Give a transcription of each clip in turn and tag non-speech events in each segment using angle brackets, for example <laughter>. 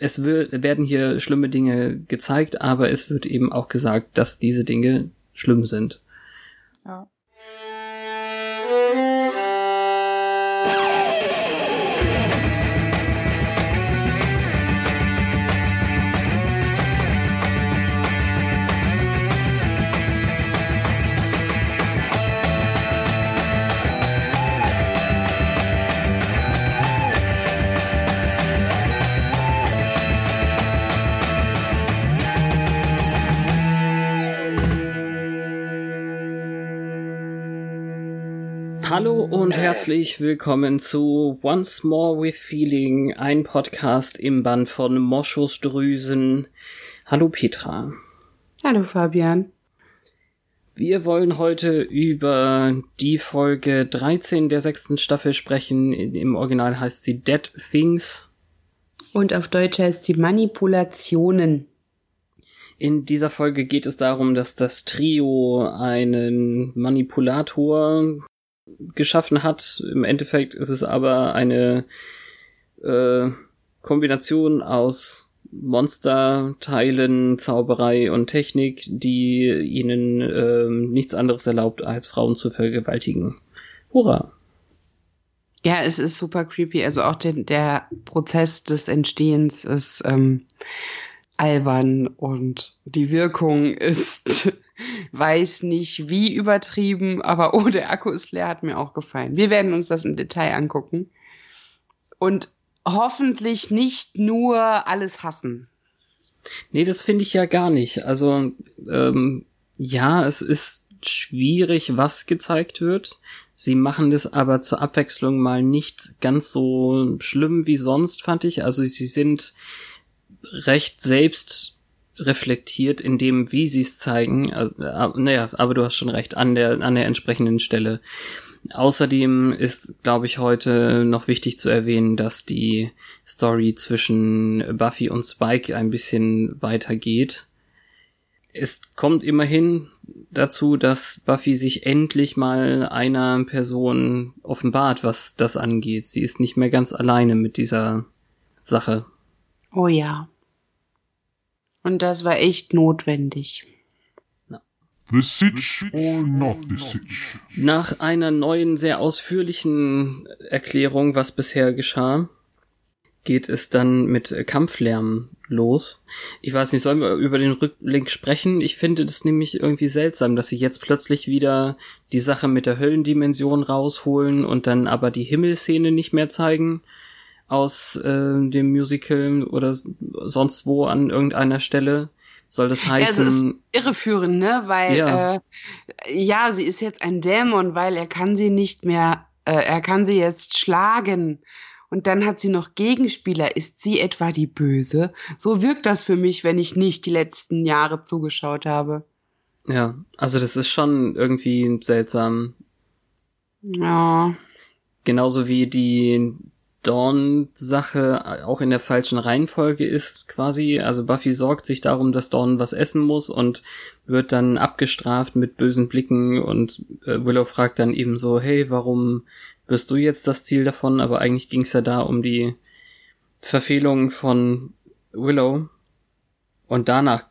es wird, werden hier schlimme Dinge gezeigt, aber es wird eben auch gesagt, dass diese Dinge schlimm sind. Ja. Hallo und herzlich willkommen zu Once More with Feeling, ein Podcast im Band von Moschusdrüsen. Hallo Petra. Hallo Fabian. Wir wollen heute über die Folge 13 der sechsten Staffel sprechen. Im Original heißt sie Dead Things. Und auf Deutsch heißt sie Manipulationen. In dieser Folge geht es darum, dass das Trio einen Manipulator geschaffen hat. Im Endeffekt ist es aber eine äh, Kombination aus Monsterteilen, Zauberei und Technik, die ihnen äh, nichts anderes erlaubt, als Frauen zu vergewaltigen. Hurra! Ja, es ist super creepy. Also auch den, der Prozess des Entstehens ist ähm, albern und die Wirkung <laughs> ist weiß nicht wie übertrieben, aber <laughs> oh, der Akku ist leer, hat mir auch gefallen. Wir werden uns das im Detail angucken. Und hoffentlich nicht nur alles hassen. Nee, das finde ich ja gar nicht. Also, ähm, ja, es ist schwierig, was gezeigt wird. Sie machen das aber zur Abwechslung mal nicht ganz so schlimm wie sonst, fand ich. Also sie sind recht selbst reflektiert in dem, wie sie es zeigen. Also, äh, naja, aber du hast schon recht, an der, an der entsprechenden Stelle. Außerdem ist, glaube ich, heute noch wichtig zu erwähnen, dass die Story zwischen Buffy und Spike ein bisschen weitergeht. Es kommt immerhin dazu, dass Buffy sich endlich mal einer Person offenbart, was das angeht. Sie ist nicht mehr ganz alleine mit dieser Sache. Oh ja. Und das war echt notwendig. The Sitch or not the Sitch? Nach einer neuen, sehr ausführlichen Erklärung, was bisher geschah, geht es dann mit Kampflärm los. Ich weiß nicht, sollen wir über den Rücklink sprechen? Ich finde das nämlich irgendwie seltsam, dass sie jetzt plötzlich wieder die Sache mit der Höllendimension rausholen und dann aber die Himmelszene nicht mehr zeigen aus äh, dem Musical oder sonst wo an irgendeiner Stelle. Soll das heißen? Ja, also ist irreführend, ne? Weil ja. Äh, ja, sie ist jetzt ein Dämon, weil er kann sie nicht mehr, äh, er kann sie jetzt schlagen. Und dann hat sie noch Gegenspieler. Ist sie etwa die Böse? So wirkt das für mich, wenn ich nicht die letzten Jahre zugeschaut habe. Ja, also das ist schon irgendwie seltsam. Ja. Genauso wie die Dawn-Sache auch in der falschen Reihenfolge ist, quasi. Also Buffy sorgt sich darum, dass Dawn was essen muss und wird dann abgestraft mit bösen Blicken und äh, Willow fragt dann eben so, hey, warum wirst du jetzt das Ziel davon? Aber eigentlich ging es ja da um die Verfehlung von Willow. Und danach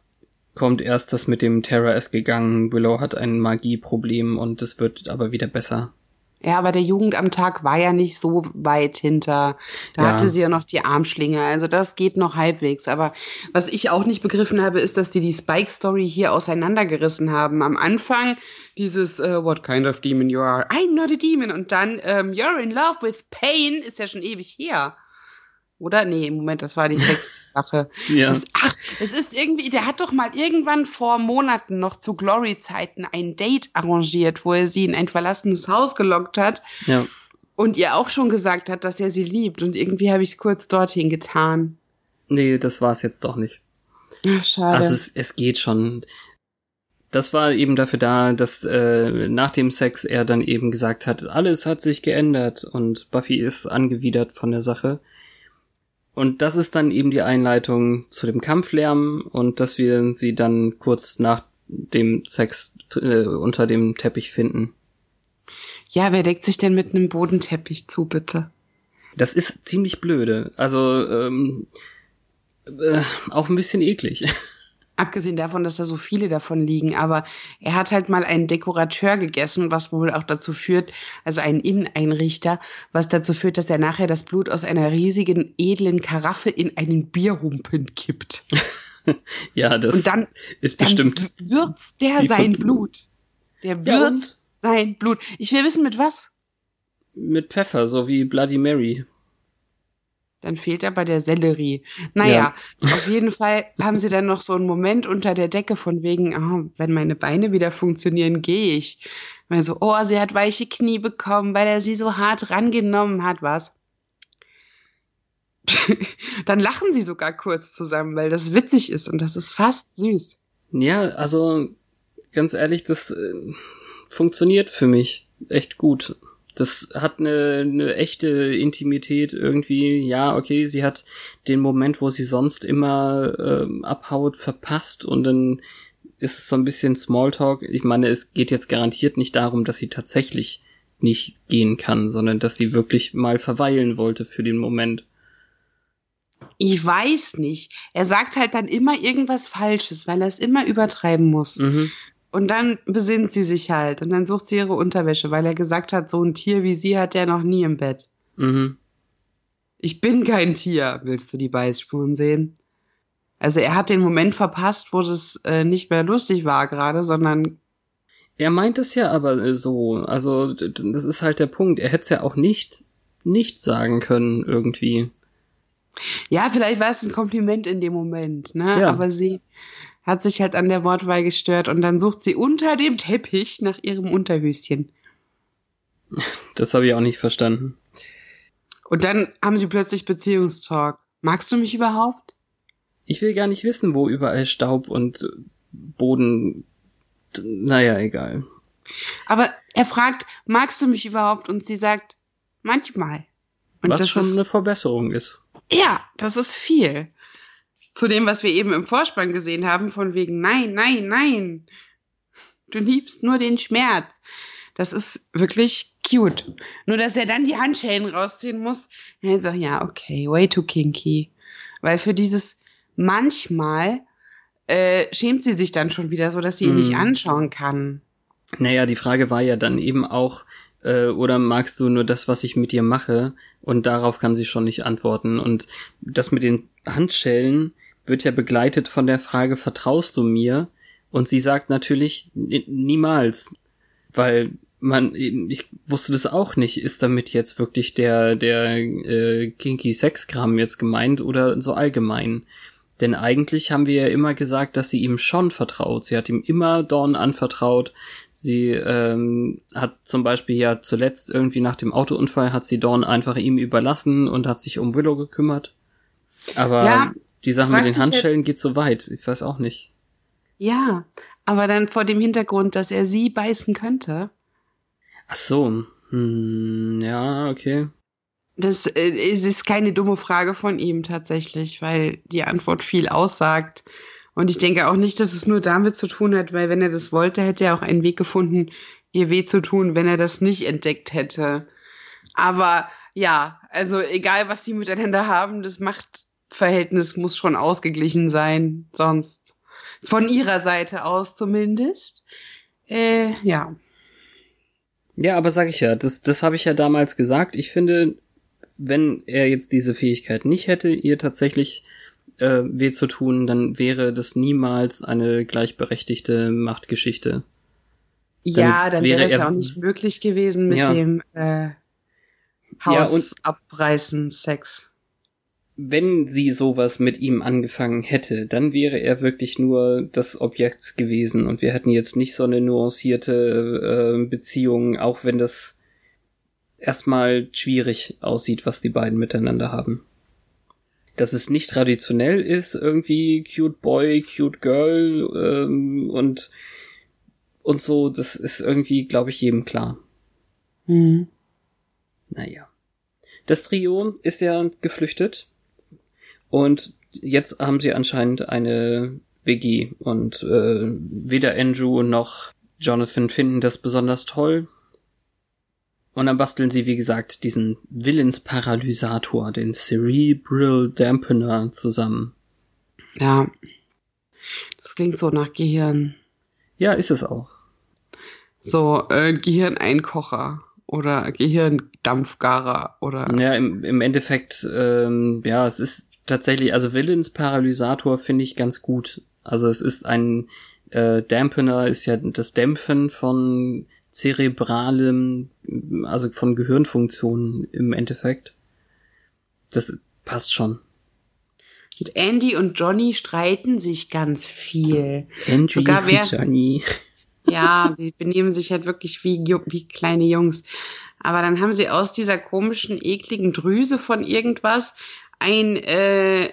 kommt erst das mit dem Terror ist gegangen. Willow hat ein Magieproblem und es wird aber wieder besser. Ja, aber der Jugend am Tag war ja nicht so weit hinter. Da ja. hatte sie ja noch die Armschlinge. Also das geht noch halbwegs. Aber was ich auch nicht begriffen habe, ist, dass die die Spike-Story hier auseinandergerissen haben. Am Anfang dieses uh, What kind of demon you are? I'm not a demon. Und dann um, ähm, You're in love with pain ist ja schon ewig her. Oder? Nee, im Moment, das war die <laughs> Sexsache. ja. Das, ach, es ist irgendwie, der hat doch mal irgendwann vor Monaten noch zu Glory-Zeiten ein Date arrangiert, wo er sie in ein verlassenes Haus gelockt hat. Ja. Und ihr auch schon gesagt hat, dass er sie liebt. Und irgendwie habe ich es kurz dorthin getan. Nee, das war es jetzt doch nicht. Schade. Also es, es geht schon. Das war eben dafür da, dass äh, nach dem Sex er dann eben gesagt hat, alles hat sich geändert und Buffy ist angewidert von der Sache. Und das ist dann eben die Einleitung zu dem Kampflärm und dass wir sie dann kurz nach dem Sex äh, unter dem Teppich finden. Ja, wer deckt sich denn mit einem Bodenteppich zu, bitte? Das ist ziemlich blöde. Also ähm, äh, auch ein bisschen eklig. <laughs> Abgesehen davon, dass da so viele davon liegen, aber er hat halt mal einen Dekorateur gegessen, was wohl auch dazu führt, also einen Inneneinrichter, was dazu führt, dass er nachher das Blut aus einer riesigen, edlen Karaffe in einen Bierhumpen kippt. <laughs> ja, das Und dann, ist bestimmt. Dann würzt der sein Blut. Der würzt ja, sein Blut. Ich will wissen, mit was? Mit Pfeffer, so wie Bloody Mary. Dann fehlt aber der Sellerie. Naja, ja. auf jeden Fall haben sie dann noch so einen Moment unter der Decke von wegen, oh, wenn meine Beine wieder funktionieren, gehe ich. Weil so, oh, sie hat weiche Knie bekommen, weil er sie so hart rangenommen hat, was? <laughs> dann lachen sie sogar kurz zusammen, weil das witzig ist und das ist fast süß. Ja, also ganz ehrlich, das äh, funktioniert für mich echt gut das hat eine, eine echte Intimität irgendwie. Ja, okay, sie hat den Moment, wo sie sonst immer ähm, abhaut, verpasst und dann ist es so ein bisschen Smalltalk. Ich meine, es geht jetzt garantiert nicht darum, dass sie tatsächlich nicht gehen kann, sondern dass sie wirklich mal verweilen wollte für den Moment. Ich weiß nicht. Er sagt halt dann immer irgendwas Falsches, weil er es immer übertreiben muss. Mhm. Und dann besinnt sie sich halt und dann sucht sie ihre Unterwäsche, weil er gesagt hat, so ein Tier wie sie hat er noch nie im Bett. Mhm. Ich bin kein Tier. Willst du die Beißspuren sehen? Also er hat den Moment verpasst, wo das äh, nicht mehr lustig war gerade, sondern er meint es ja aber so. Also das ist halt der Punkt. Er hätte es ja auch nicht nicht sagen können irgendwie. Ja, vielleicht war es ein Kompliment in dem Moment, ne? Ja. Aber sie hat sich halt an der Wortwahl gestört und dann sucht sie unter dem Teppich nach ihrem Unterhöschen. Das habe ich auch nicht verstanden. Und dann haben sie plötzlich Beziehungstalk. Magst du mich überhaupt? Ich will gar nicht wissen, wo überall Staub und Boden. Naja, egal. Aber er fragt, magst du mich überhaupt? Und sie sagt, manchmal. Und Was schon ist, eine Verbesserung ist. Ja, das ist viel zu dem, was wir eben im Vorspann gesehen haben, von wegen, nein, nein, nein, du liebst nur den Schmerz. Das ist wirklich cute. Nur, dass er dann die Handschellen rausziehen muss. Er sagt, ja, okay, way too kinky. Weil für dieses manchmal äh, schämt sie sich dann schon wieder so, dass sie ihn mm. nicht mhm. anschauen kann. Naja, die Frage war ja dann eben auch, äh, oder magst du nur das, was ich mit dir mache? Und darauf kann sie schon nicht antworten. Und das mit den Handschellen, wird ja begleitet von der Frage, vertraust du mir? Und sie sagt natürlich niemals, weil man, ich wusste das auch nicht, ist damit jetzt wirklich der, der äh, kinky Sexkram jetzt gemeint oder so allgemein? Denn eigentlich haben wir ja immer gesagt, dass sie ihm schon vertraut. Sie hat ihm immer Dorn anvertraut. Sie ähm, hat zum Beispiel ja zuletzt irgendwie nach dem Autounfall hat sie Dorn einfach ihm überlassen und hat sich um Willow gekümmert. Aber ja, die Sache mit den Handschellen geht so weit. Ich weiß auch nicht. Ja, aber dann vor dem Hintergrund, dass er sie beißen könnte. Ach so. Hm, ja, okay. Das äh, ist keine dumme Frage von ihm tatsächlich, weil die Antwort viel aussagt. Und ich denke auch nicht, dass es nur damit zu tun hat, weil wenn er das wollte, hätte er auch einen Weg gefunden, ihr weh zu tun, wenn er das nicht entdeckt hätte. Aber ja, also egal, was sie miteinander haben, das macht Verhältnis muss schon ausgeglichen sein, sonst von ihrer Seite aus zumindest. Äh, ja. Ja, aber sag ich ja, das, das habe ich ja damals gesagt. Ich finde, wenn er jetzt diese Fähigkeit nicht hätte, ihr tatsächlich äh, weh zu tun, dann wäre das niemals eine gleichberechtigte Machtgeschichte. Dann ja, dann wäre es ja auch nicht möglich gewesen mit ja. dem äh, Haus ja, abreißen Sex wenn sie sowas mit ihm angefangen hätte, dann wäre er wirklich nur das Objekt gewesen und wir hätten jetzt nicht so eine nuancierte äh, Beziehung, auch wenn das erstmal schwierig aussieht, was die beiden miteinander haben. dass es nicht traditionell ist, irgendwie cute boy, cute girl ähm, und und so, das ist irgendwie, glaube ich, jedem klar. Mhm. Naja. Das Trio ist ja geflüchtet und jetzt haben sie anscheinend eine WG und äh, weder Andrew noch Jonathan finden das besonders toll. Und dann basteln sie, wie gesagt, diesen Willensparalysator, den Cerebral Dampener zusammen. Ja. Das klingt so nach Gehirn. Ja, ist es auch. So, äh, Gehirneinkocher oder Gehirndampfgarer oder. Ja, im, im Endeffekt, ähm, ja, es ist tatsächlich, also Willensparalysator finde ich ganz gut. Also es ist ein äh, Dampener, ist ja das Dämpfen von zerebralem, also von Gehirnfunktionen im Endeffekt. Das passt schon. Und Andy und Johnny streiten sich ganz viel. Andy Sogar wer, Johnny. Ja, die benehmen sich halt wirklich wie, wie kleine Jungs. Aber dann haben sie aus dieser komischen, ekligen Drüse von irgendwas ein äh,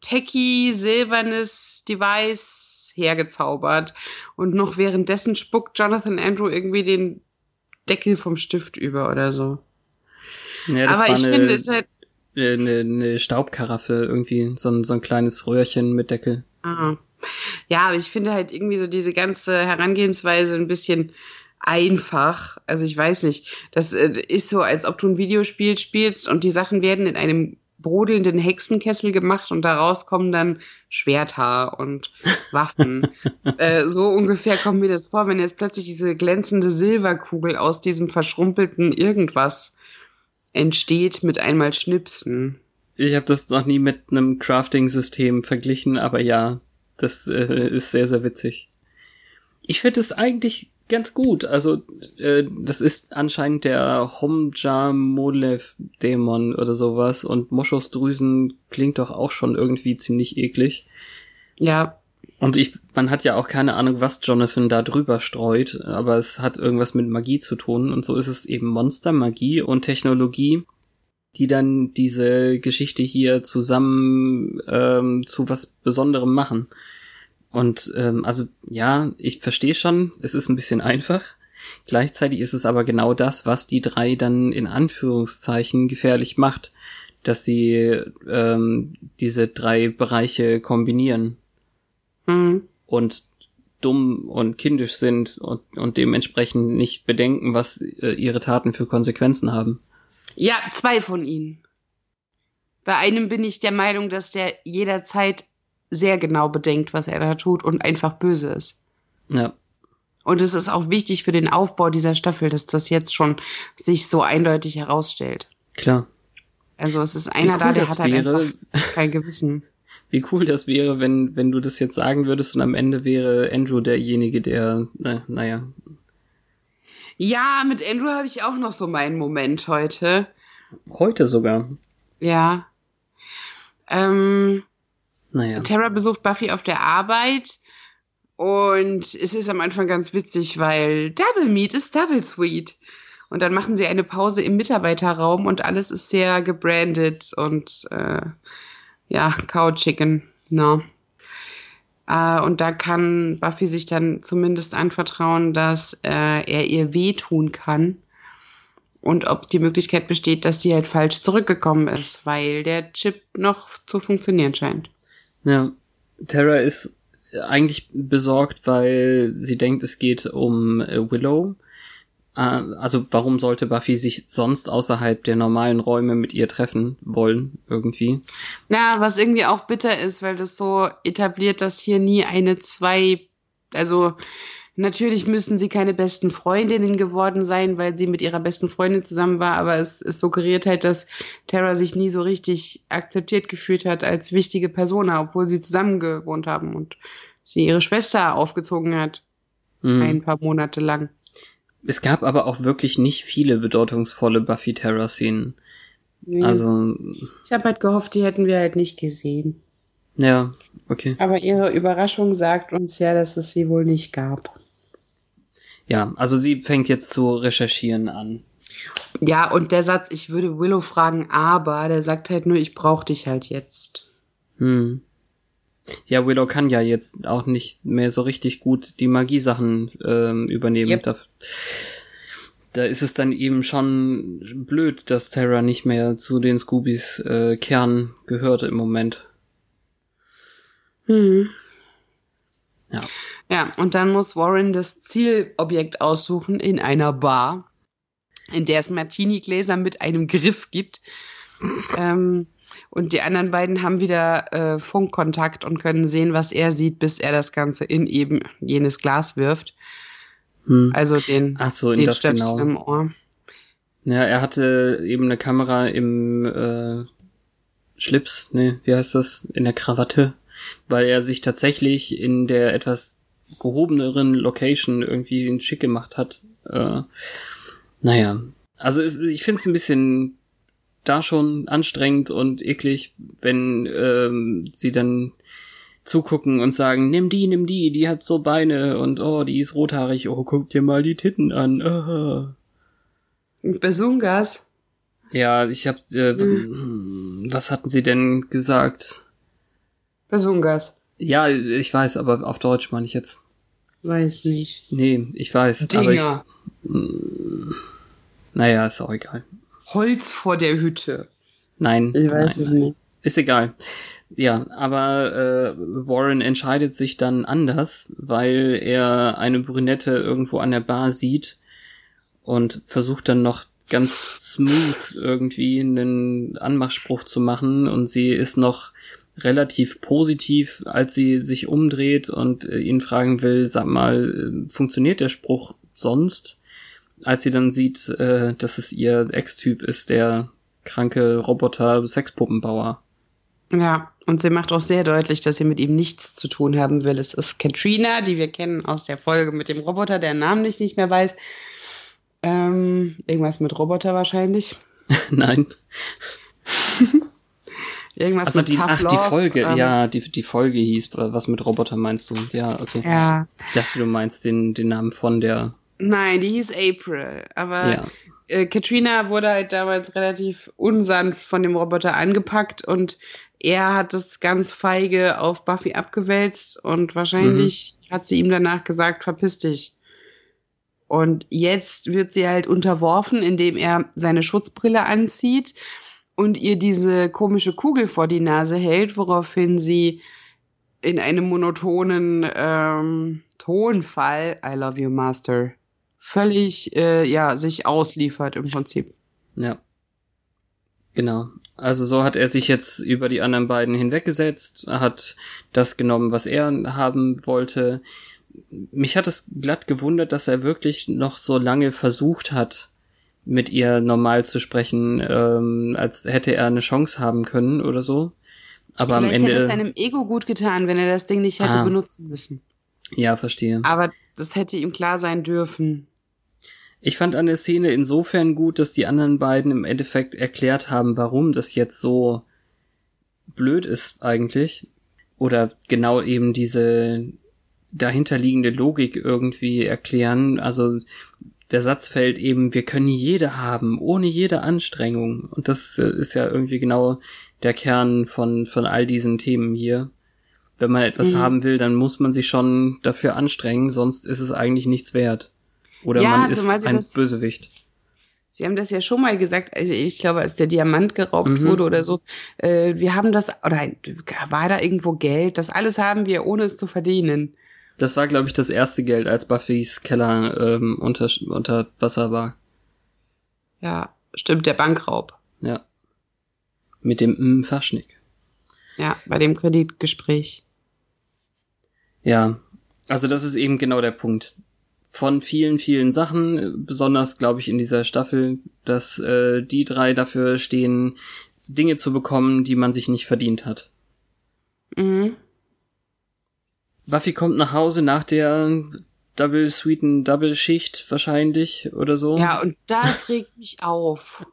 techy silbernes Device hergezaubert. Und noch währenddessen spuckt Jonathan Andrew irgendwie den Deckel vom Stift über oder so. Ja, das Aber ich eine, finde es halt. Eine, eine Staubkaraffe, irgendwie, so ein, so ein kleines Röhrchen mit Deckel. Ah. Ja, aber ich finde halt irgendwie so diese ganze Herangehensweise ein bisschen einfach. Also ich weiß nicht, das äh, ist so, als ob du ein Videospiel spielst und die Sachen werden in einem brodelnden Hexenkessel gemacht und daraus kommen dann Schwerter und <laughs> Waffen. äh, so ungefähr kommt mir das vor, wenn jetzt plötzlich diese glänzende Silberkugel aus diesem verschrumpelten irgendwas entsteht mit einmal Schnipsen. Ich habe das noch nie mit einem Crafting-System verglichen, aber ja, das äh, ist sehr, sehr witzig. Ich finde es eigentlich ganz gut. Also, äh, das ist anscheinend der Homja Molev Dämon oder sowas und Moschusdrüsen klingt doch auch schon irgendwie ziemlich eklig. Ja. Und ich, man hat ja auch keine Ahnung, was Jonathan da drüber streut, aber es hat irgendwas mit Magie zu tun und so ist es eben Monster, Magie und Technologie, die dann diese Geschichte hier zusammen ähm, zu was Besonderem machen. Und ähm, also ja, ich verstehe schon, es ist ein bisschen einfach. Gleichzeitig ist es aber genau das, was die drei dann in Anführungszeichen gefährlich macht, dass sie ähm, diese drei Bereiche kombinieren mhm. und dumm und kindisch sind und, und dementsprechend nicht bedenken, was äh, ihre Taten für Konsequenzen haben. Ja, zwei von ihnen. Bei einem bin ich der Meinung, dass der jederzeit sehr genau bedenkt, was er da tut und einfach böse ist. Ja. Und es ist auch wichtig für den Aufbau dieser Staffel, dass das jetzt schon sich so eindeutig herausstellt. Klar. Also es ist einer cool da, der hat halt wäre, einfach kein Gewissen. <laughs> Wie cool das wäre, wenn, wenn du das jetzt sagen würdest und am Ende wäre Andrew derjenige, der, äh, naja. Ja, mit Andrew habe ich auch noch so meinen Moment heute. Heute sogar. Ja. Ähm, naja. Tara besucht Buffy auf der Arbeit und es ist am Anfang ganz witzig, weil Double Meat ist Double Sweet. Und dann machen sie eine Pause im Mitarbeiterraum und alles ist sehr gebrandet und äh, ja, Cow Chicken, no. Äh, und da kann Buffy sich dann zumindest anvertrauen, dass äh, er ihr wehtun kann. Und ob die Möglichkeit besteht, dass sie halt falsch zurückgekommen ist, weil der Chip noch zu funktionieren scheint. Ja, Tara ist eigentlich besorgt, weil sie denkt, es geht um äh, Willow. Äh, also warum sollte Buffy sich sonst außerhalb der normalen Räume mit ihr treffen wollen, irgendwie? Ja, was irgendwie auch bitter ist, weil das so etabliert, dass hier nie eine zwei, also Natürlich müssen sie keine besten Freundinnen geworden sein, weil sie mit ihrer besten Freundin zusammen war, aber es, es suggeriert halt, dass Tara sich nie so richtig akzeptiert gefühlt hat als wichtige Person, obwohl sie zusammen gewohnt haben und sie ihre Schwester aufgezogen hat. Mhm. Ein paar Monate lang. Es gab aber auch wirklich nicht viele bedeutungsvolle Buffy-Terror-Szenen. Nee. Also. Ich habe halt gehofft, die hätten wir halt nicht gesehen. Ja, okay. Aber ihre Überraschung sagt uns ja, dass es sie wohl nicht gab. Ja, also sie fängt jetzt zu recherchieren an. Ja, und der Satz, ich würde Willow fragen, aber, der sagt halt nur, ich brauche dich halt jetzt. Hm. Ja, Willow kann ja jetzt auch nicht mehr so richtig gut die Magiesachen ähm, übernehmen. Yep. Da, da ist es dann eben schon blöd, dass Terra nicht mehr zu den Scoobies äh, Kern gehört im Moment. Hm. Ja. Ja, und dann muss Warren das Zielobjekt aussuchen in einer Bar, in der es Martini-Gläser mit einem Griff gibt. ähm, und die anderen beiden haben wieder äh, Funkkontakt und können sehen, was er sieht, bis er das Ganze in eben jenes Glas wirft. Hm. Also den, Ach so, den das genau. im Ohr. Ja, er hatte eben eine Kamera im äh, Schlips, ne, wie heißt das? In der Krawatte, weil er sich tatsächlich in der etwas gehobeneren Location irgendwie schick gemacht hat. Äh, naja, also es, ich finde es ein bisschen da schon anstrengend und eklig, wenn ähm, sie dann zugucken und sagen, nimm die, nimm die, die hat so Beine und oh, die ist rothaarig, oh, guck dir mal die Titten an. Uh. Besungas. Ja, ich hab, äh, hm. was hatten sie denn gesagt? Besungas. Ja, ich weiß, aber auf Deutsch meine ich jetzt. Weiß nicht. Nee, ich weiß. Dinger. Aber ich, mh, hm, naja, ist auch egal. Holz vor der Hütte. Nein. Ich weiß nein, es nein. nicht. Ist egal. Ja, aber äh, Warren entscheidet sich dann anders, weil er eine Brünette irgendwo an der Bar sieht und versucht dann noch ganz smooth irgendwie einen Anmachspruch zu machen und sie ist noch relativ positiv, als sie sich umdreht und äh, ihn fragen will, sag mal, äh, funktioniert der Spruch sonst? Als sie dann sieht, äh, dass es ihr Ex-Typ ist, der kranke Roboter-Sexpuppenbauer. Ja, und sie macht auch sehr deutlich, dass sie mit ihm nichts zu tun haben will. Es ist Katrina, die wir kennen aus der Folge mit dem Roboter, der Namen nicht, nicht mehr weiß. Ähm, irgendwas mit Roboter wahrscheinlich. <laughs> Nein. Irgendwas also mit die, Ach, die Folge, ähm, ja, die, die Folge hieß, was mit Roboter meinst du? Ja, okay. Ja. Ich dachte, du meinst den, den Namen von der. Nein, die hieß April, aber ja. äh, Katrina wurde halt damals relativ unsanft von dem Roboter angepackt und er hat es ganz feige auf Buffy abgewälzt und wahrscheinlich mhm. hat sie ihm danach gesagt, verpiss dich. Und jetzt wird sie halt unterworfen, indem er seine Schutzbrille anzieht und ihr diese komische Kugel vor die Nase hält, woraufhin sie in einem monotonen ähm, Tonfall I love you, Master völlig äh, ja sich ausliefert im Prinzip. Ja. Genau. Also so hat er sich jetzt über die anderen beiden hinweggesetzt, hat das genommen, was er haben wollte. Mich hat es glatt gewundert, dass er wirklich noch so lange versucht hat, mit ihr normal zu sprechen, ähm, als hätte er eine Chance haben können oder so. Aber Vielleicht am Ende hätte es seinem Ego gut getan, wenn er das Ding nicht hätte ah. benutzen müssen. Ja, verstehe. Aber das hätte ihm klar sein dürfen. Ich fand an der Szene insofern gut, dass die anderen beiden im Endeffekt erklärt haben, warum das jetzt so blöd ist eigentlich. Oder genau eben diese dahinterliegende Logik irgendwie erklären. Also der Satz fällt eben, wir können jede haben, ohne jede Anstrengung. Und das ist ja irgendwie genau der Kern von, von all diesen Themen hier. Wenn man etwas mhm. haben will, dann muss man sich schon dafür anstrengen, sonst ist es eigentlich nichts wert. Oder ja, man ist ein das, Bösewicht. Sie haben das ja schon mal gesagt, äh, ich glaube, als der Diamant geraubt mhm. wurde oder so. Äh, wir haben das, oder war da irgendwo Geld? Das alles haben wir, ohne es zu verdienen. Das war, glaube ich, das erste Geld, als Buffys Keller ähm, unter, unter Wasser war. Ja, stimmt, der Bankraub. Ja. Mit dem M Faschnik. Ja, bei dem Kreditgespräch. Ja, also das ist eben genau der Punkt von vielen, vielen Sachen, besonders glaube ich in dieser Staffel, dass äh, die drei dafür stehen, Dinge zu bekommen, die man sich nicht verdient hat. Mhm. Buffy kommt nach Hause nach der Double Sweeten Double Schicht wahrscheinlich oder so. Ja, und das regt mich auf.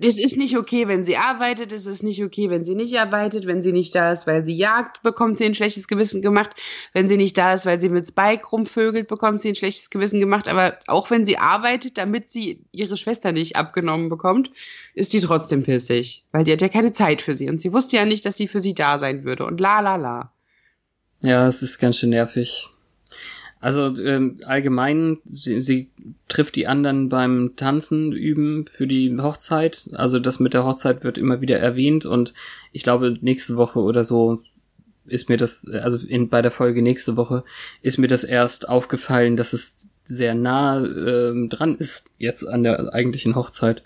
Es ist nicht okay, wenn sie arbeitet, es ist nicht okay, wenn sie nicht arbeitet, wenn sie nicht da ist, weil sie jagt, bekommt sie ein schlechtes Gewissen gemacht, wenn sie nicht da ist, weil sie mit Spike rumvögelt, bekommt sie ein schlechtes Gewissen gemacht, aber auch wenn sie arbeitet, damit sie ihre Schwester nicht abgenommen bekommt, ist die trotzdem pissig, weil die hat ja keine Zeit für sie und sie wusste ja nicht, dass sie für sie da sein würde und la la la. Ja, es ist ganz schön nervig. Also ähm, allgemein, sie, sie trifft die anderen beim Tanzen üben für die Hochzeit. Also das mit der Hochzeit wird immer wieder erwähnt und ich glaube nächste Woche oder so ist mir das, also in, bei der Folge nächste Woche ist mir das erst aufgefallen, dass es sehr nah ähm, dran ist jetzt an der eigentlichen Hochzeit.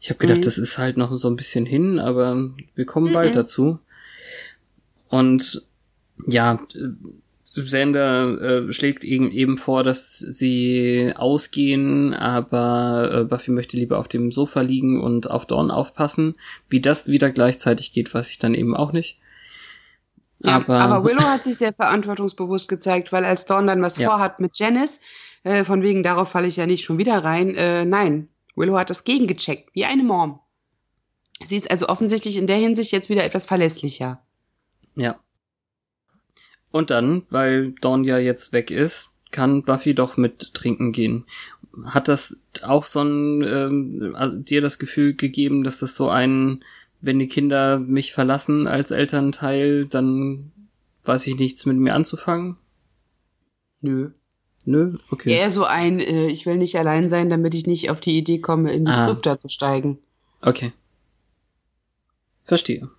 Ich habe gedacht, mhm. das ist halt noch so ein bisschen hin, aber wir kommen mhm. bald dazu. Und ja, Sender äh, schlägt eben, eben vor, dass sie ausgehen, aber äh, Buffy möchte lieber auf dem Sofa liegen und auf Dawn aufpassen. Wie das wieder gleichzeitig geht, weiß ich dann eben auch nicht. Ja, aber, aber Willow hat sich sehr verantwortungsbewusst gezeigt, weil als Dawn dann was ja. vorhat mit Janice, äh, von wegen darauf falle ich ja nicht schon wieder rein, äh, nein, Willow hat das gegengecheckt, wie eine Mom. Sie ist also offensichtlich in der Hinsicht jetzt wieder etwas verlässlicher. Ja. Und dann, weil Dawn ja jetzt weg ist, kann Buffy doch mit trinken gehen. Hat das auch so ein ähm, dir das Gefühl gegeben, dass das so ein, wenn die Kinder mich verlassen als Elternteil, dann weiß ich nichts mit mir anzufangen? Nö. Nö, okay. Eher so ein, äh, ich will nicht allein sein, damit ich nicht auf die Idee komme, in die ah. Krypta zu steigen. Okay. Verstehe.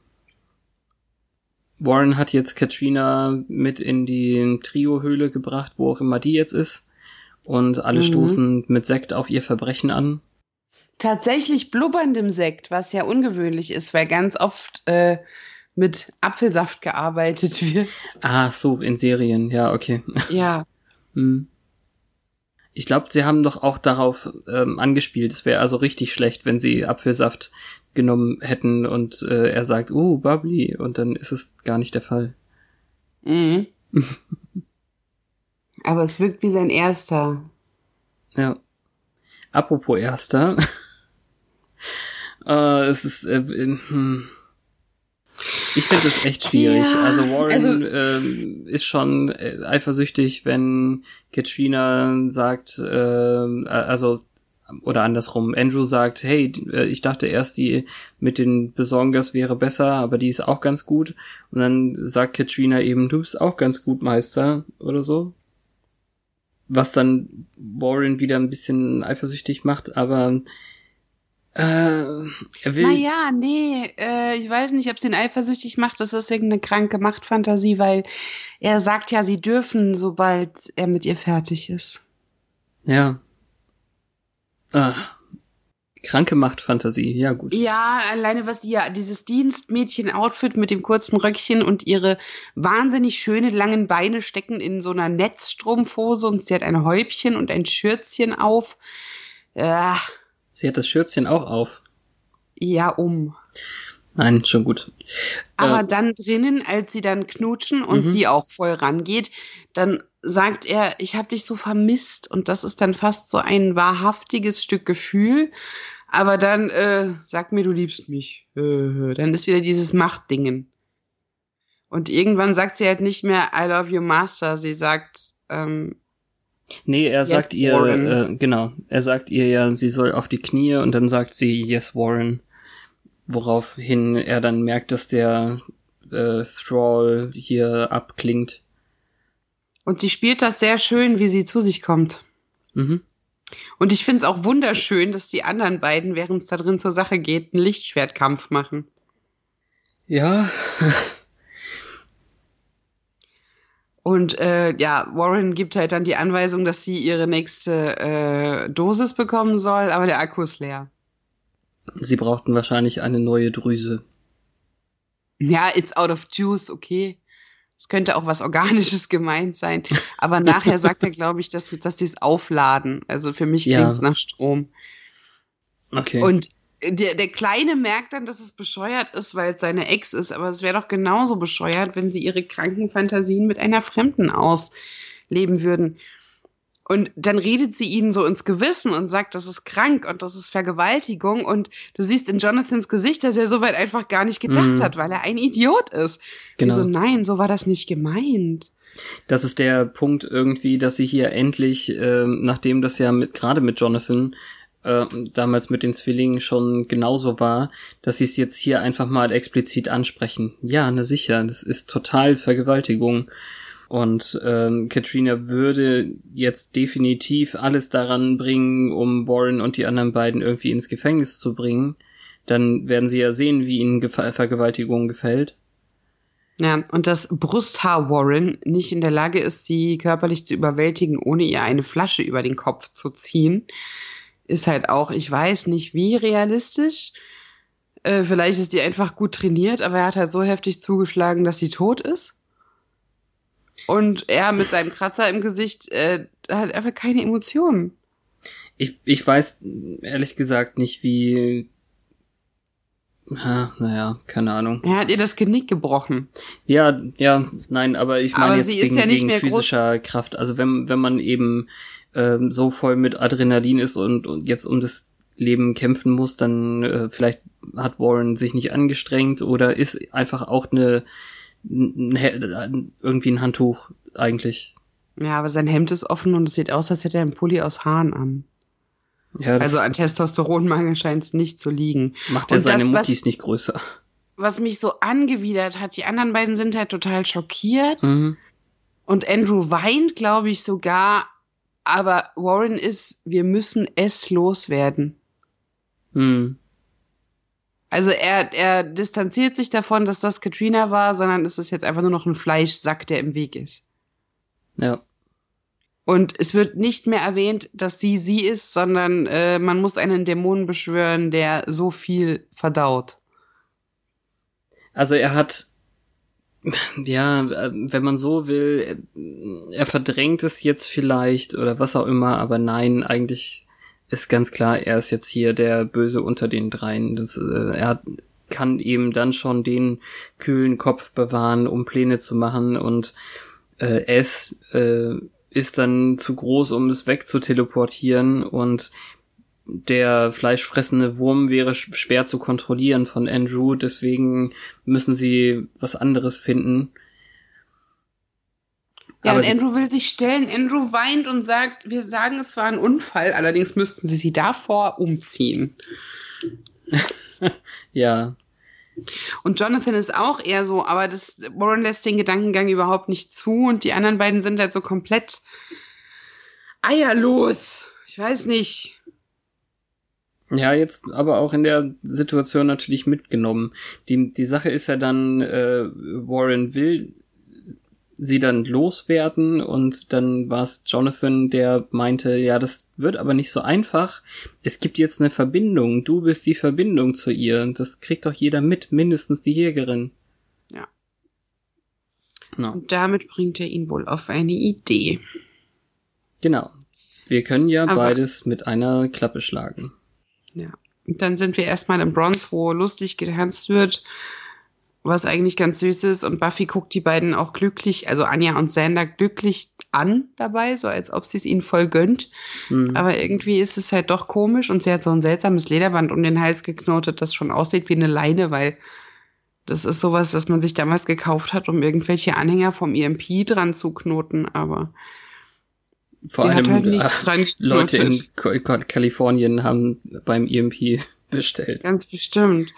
Warren hat jetzt Katrina mit in die Trio-Höhle gebracht, wo auch immer die jetzt ist. Und alle mhm. stoßen mit Sekt auf ihr Verbrechen an. Tatsächlich blubberndem Sekt, was ja ungewöhnlich ist, weil ganz oft äh, mit Apfelsaft gearbeitet wird. Ah, so, in Serien, ja, okay. Ja. <laughs> hm. Ich glaube, sie haben doch auch darauf ähm, angespielt. Es wäre also richtig schlecht, wenn sie Apfelsaft genommen hätten und äh, er sagt, uh, bubbly, und dann ist es gar nicht der Fall. Mhm. <laughs> Aber es wirkt wie sein erster. Ja. Apropos erster. <laughs> äh, es ist, äh, hm. Ich finde es echt schwierig. Ja, also Warren also, ähm, ist schon äh, eifersüchtig, wenn Katrina sagt, äh, also oder andersrum, Andrew sagt, hey, äh, ich dachte erst, die mit den Besongers wäre besser, aber die ist auch ganz gut. Und dann sagt Katrina eben, du bist auch ganz gut, Meister, oder so. Was dann Warren wieder ein bisschen eifersüchtig macht, aber äh, er will. Naja, nee, äh, ich weiß nicht, ob es ihn eifersüchtig macht. Das ist irgendeine kranke Machtfantasie, weil er sagt ja, sie dürfen, sobald er mit ihr fertig ist. Ja, Ah, kranke Machtfantasie, ja gut. Ja, alleine was ihr, dieses Dienstmädchen-Outfit mit dem kurzen Röckchen und ihre wahnsinnig schöne langen Beine stecken in so einer Netzstrumpfhose und sie hat ein Häubchen und ein Schürzchen auf. Ja. Sie hat das Schürzchen auch auf. Ja, um. Nein, schon gut. Aber äh, dann drinnen, als sie dann knutschen und mhm. sie auch voll rangeht, dann sagt er, ich habe dich so vermisst und das ist dann fast so ein wahrhaftiges Stück Gefühl. Aber dann äh, sag mir, du liebst mich. Äh, dann ist wieder dieses Machtdingen. Und irgendwann sagt sie halt nicht mehr I love you Master. Sie sagt ähm, Nee, er yes, sagt ihr, äh, genau, er sagt ihr ja, sie soll auf die Knie und dann sagt sie Yes Warren. Woraufhin er dann merkt, dass der äh, Thrall hier abklingt. Und sie spielt das sehr schön, wie sie zu sich kommt. Mhm. Und ich finde es auch wunderschön, dass die anderen beiden, während es da drin zur Sache geht, einen Lichtschwertkampf machen. Ja. <laughs> Und äh, ja, Warren gibt halt dann die Anweisung, dass sie ihre nächste äh, Dosis bekommen soll, aber der Akku ist leer. Sie brauchten wahrscheinlich eine neue Drüse. Ja, it's out of juice, okay. Es könnte auch was Organisches <laughs> gemeint sein. Aber nachher sagt er, glaube ich, dass, dass sie es aufladen. Also für mich klingt es ja. nach Strom. Okay. Und der, der Kleine merkt dann, dass es bescheuert ist, weil es seine Ex ist. Aber es wäre doch genauso bescheuert, wenn sie ihre kranken Fantasien mit einer Fremden ausleben würden. Und dann redet sie ihnen so ins Gewissen und sagt, das ist krank und das ist Vergewaltigung. Und du siehst in Jonathans Gesicht, dass er soweit einfach gar nicht gedacht mhm. hat, weil er ein Idiot ist. Genau. so, nein, so war das nicht gemeint. Das ist der Punkt irgendwie, dass sie hier endlich, äh, nachdem das ja mit gerade mit Jonathan äh, damals mit den Zwillingen schon genauso war, dass sie es jetzt hier einfach mal explizit ansprechen. Ja, na sicher, das ist total Vergewaltigung. Und ähm, Katrina würde jetzt definitiv alles daran bringen, um Warren und die anderen beiden irgendwie ins Gefängnis zu bringen. Dann werden sie ja sehen, wie ihnen Ge Vergewaltigung gefällt. Ja, und dass Brusthaar Warren nicht in der Lage ist, sie körperlich zu überwältigen, ohne ihr eine Flasche über den Kopf zu ziehen, ist halt auch, ich weiß nicht wie realistisch. Äh, vielleicht ist die einfach gut trainiert, aber er hat halt so heftig zugeschlagen, dass sie tot ist. Und er mit seinem Kratzer im Gesicht äh, hat einfach keine Emotionen. Ich, ich weiß ehrlich gesagt nicht, wie. Ha, naja, keine Ahnung. Er hat ihr das Genick gebrochen. Ja, ja, nein, aber ich meine jetzt wegen, ja wegen physischer Kraft. Also wenn, wenn man eben ähm, so voll mit Adrenalin ist und, und jetzt um das Leben kämpfen muss, dann äh, vielleicht hat Warren sich nicht angestrengt oder ist einfach auch eine irgendwie ein Handtuch eigentlich. Ja, aber sein Hemd ist offen und es sieht aus, als hätte er einen Pulli aus Haaren an. Ja, also an Testosteronmangel scheint es nicht zu liegen. Macht er seine das, Muttis was, nicht größer. Was mich so angewidert hat, die anderen beiden sind halt total schockiert. Mhm. Und Andrew weint, glaube ich, sogar. Aber Warren ist, wir müssen es loswerden. Mhm. Also er, er distanziert sich davon, dass das Katrina war, sondern es ist jetzt einfach nur noch ein Fleischsack, der im Weg ist. Ja. Und es wird nicht mehr erwähnt, dass sie sie ist, sondern äh, man muss einen Dämonen beschwören, der so viel verdaut. Also er hat, ja, wenn man so will, er verdrängt es jetzt vielleicht oder was auch immer, aber nein, eigentlich ist ganz klar, er ist jetzt hier der Böse unter den dreien. Das, äh, er kann eben dann schon den kühlen Kopf bewahren, um Pläne zu machen und äh, es äh, ist dann zu groß, um es wegzuteleportieren und der fleischfressende Wurm wäre schwer zu kontrollieren von Andrew, deswegen müssen sie was anderes finden. Ja, Aber und Andrew will sich stellen. Andrew weint und sagt, wir sagen, es war ein Unfall, allerdings müssten sie sie davor umziehen. <laughs> ja. Und Jonathan ist auch eher so, aber das Warren lässt den Gedankengang überhaupt nicht zu und die anderen beiden sind halt so komplett eierlos. Ich weiß nicht. Ja, jetzt aber auch in der Situation natürlich mitgenommen. Die, die Sache ist ja dann, äh, Warren will sie dann loswerden und dann war es Jonathan, der meinte, ja, das wird aber nicht so einfach. Es gibt jetzt eine Verbindung. Du bist die Verbindung zu ihr. Das kriegt doch jeder mit, mindestens die Jägerin. Ja. No. Und damit bringt er ihn wohl auf eine Idee. Genau. Wir können ja aber beides mit einer Klappe schlagen. Ja. Und dann sind wir erstmal im Bronze, wo lustig getanzt wird was eigentlich ganz süß ist. Und Buffy guckt die beiden auch glücklich, also Anja und Sander glücklich an dabei, so als ob sie es ihnen voll gönnt. Mhm. Aber irgendwie ist es halt doch komisch und sie hat so ein seltsames Lederband um den Hals geknotet, das schon aussieht wie eine Leine, weil das ist sowas, was man sich damals gekauft hat, um irgendwelche Anhänger vom EMP dran zu knoten, aber vor allem halt Leute in Kalifornien haben beim EMP bestellt. Ganz bestimmt.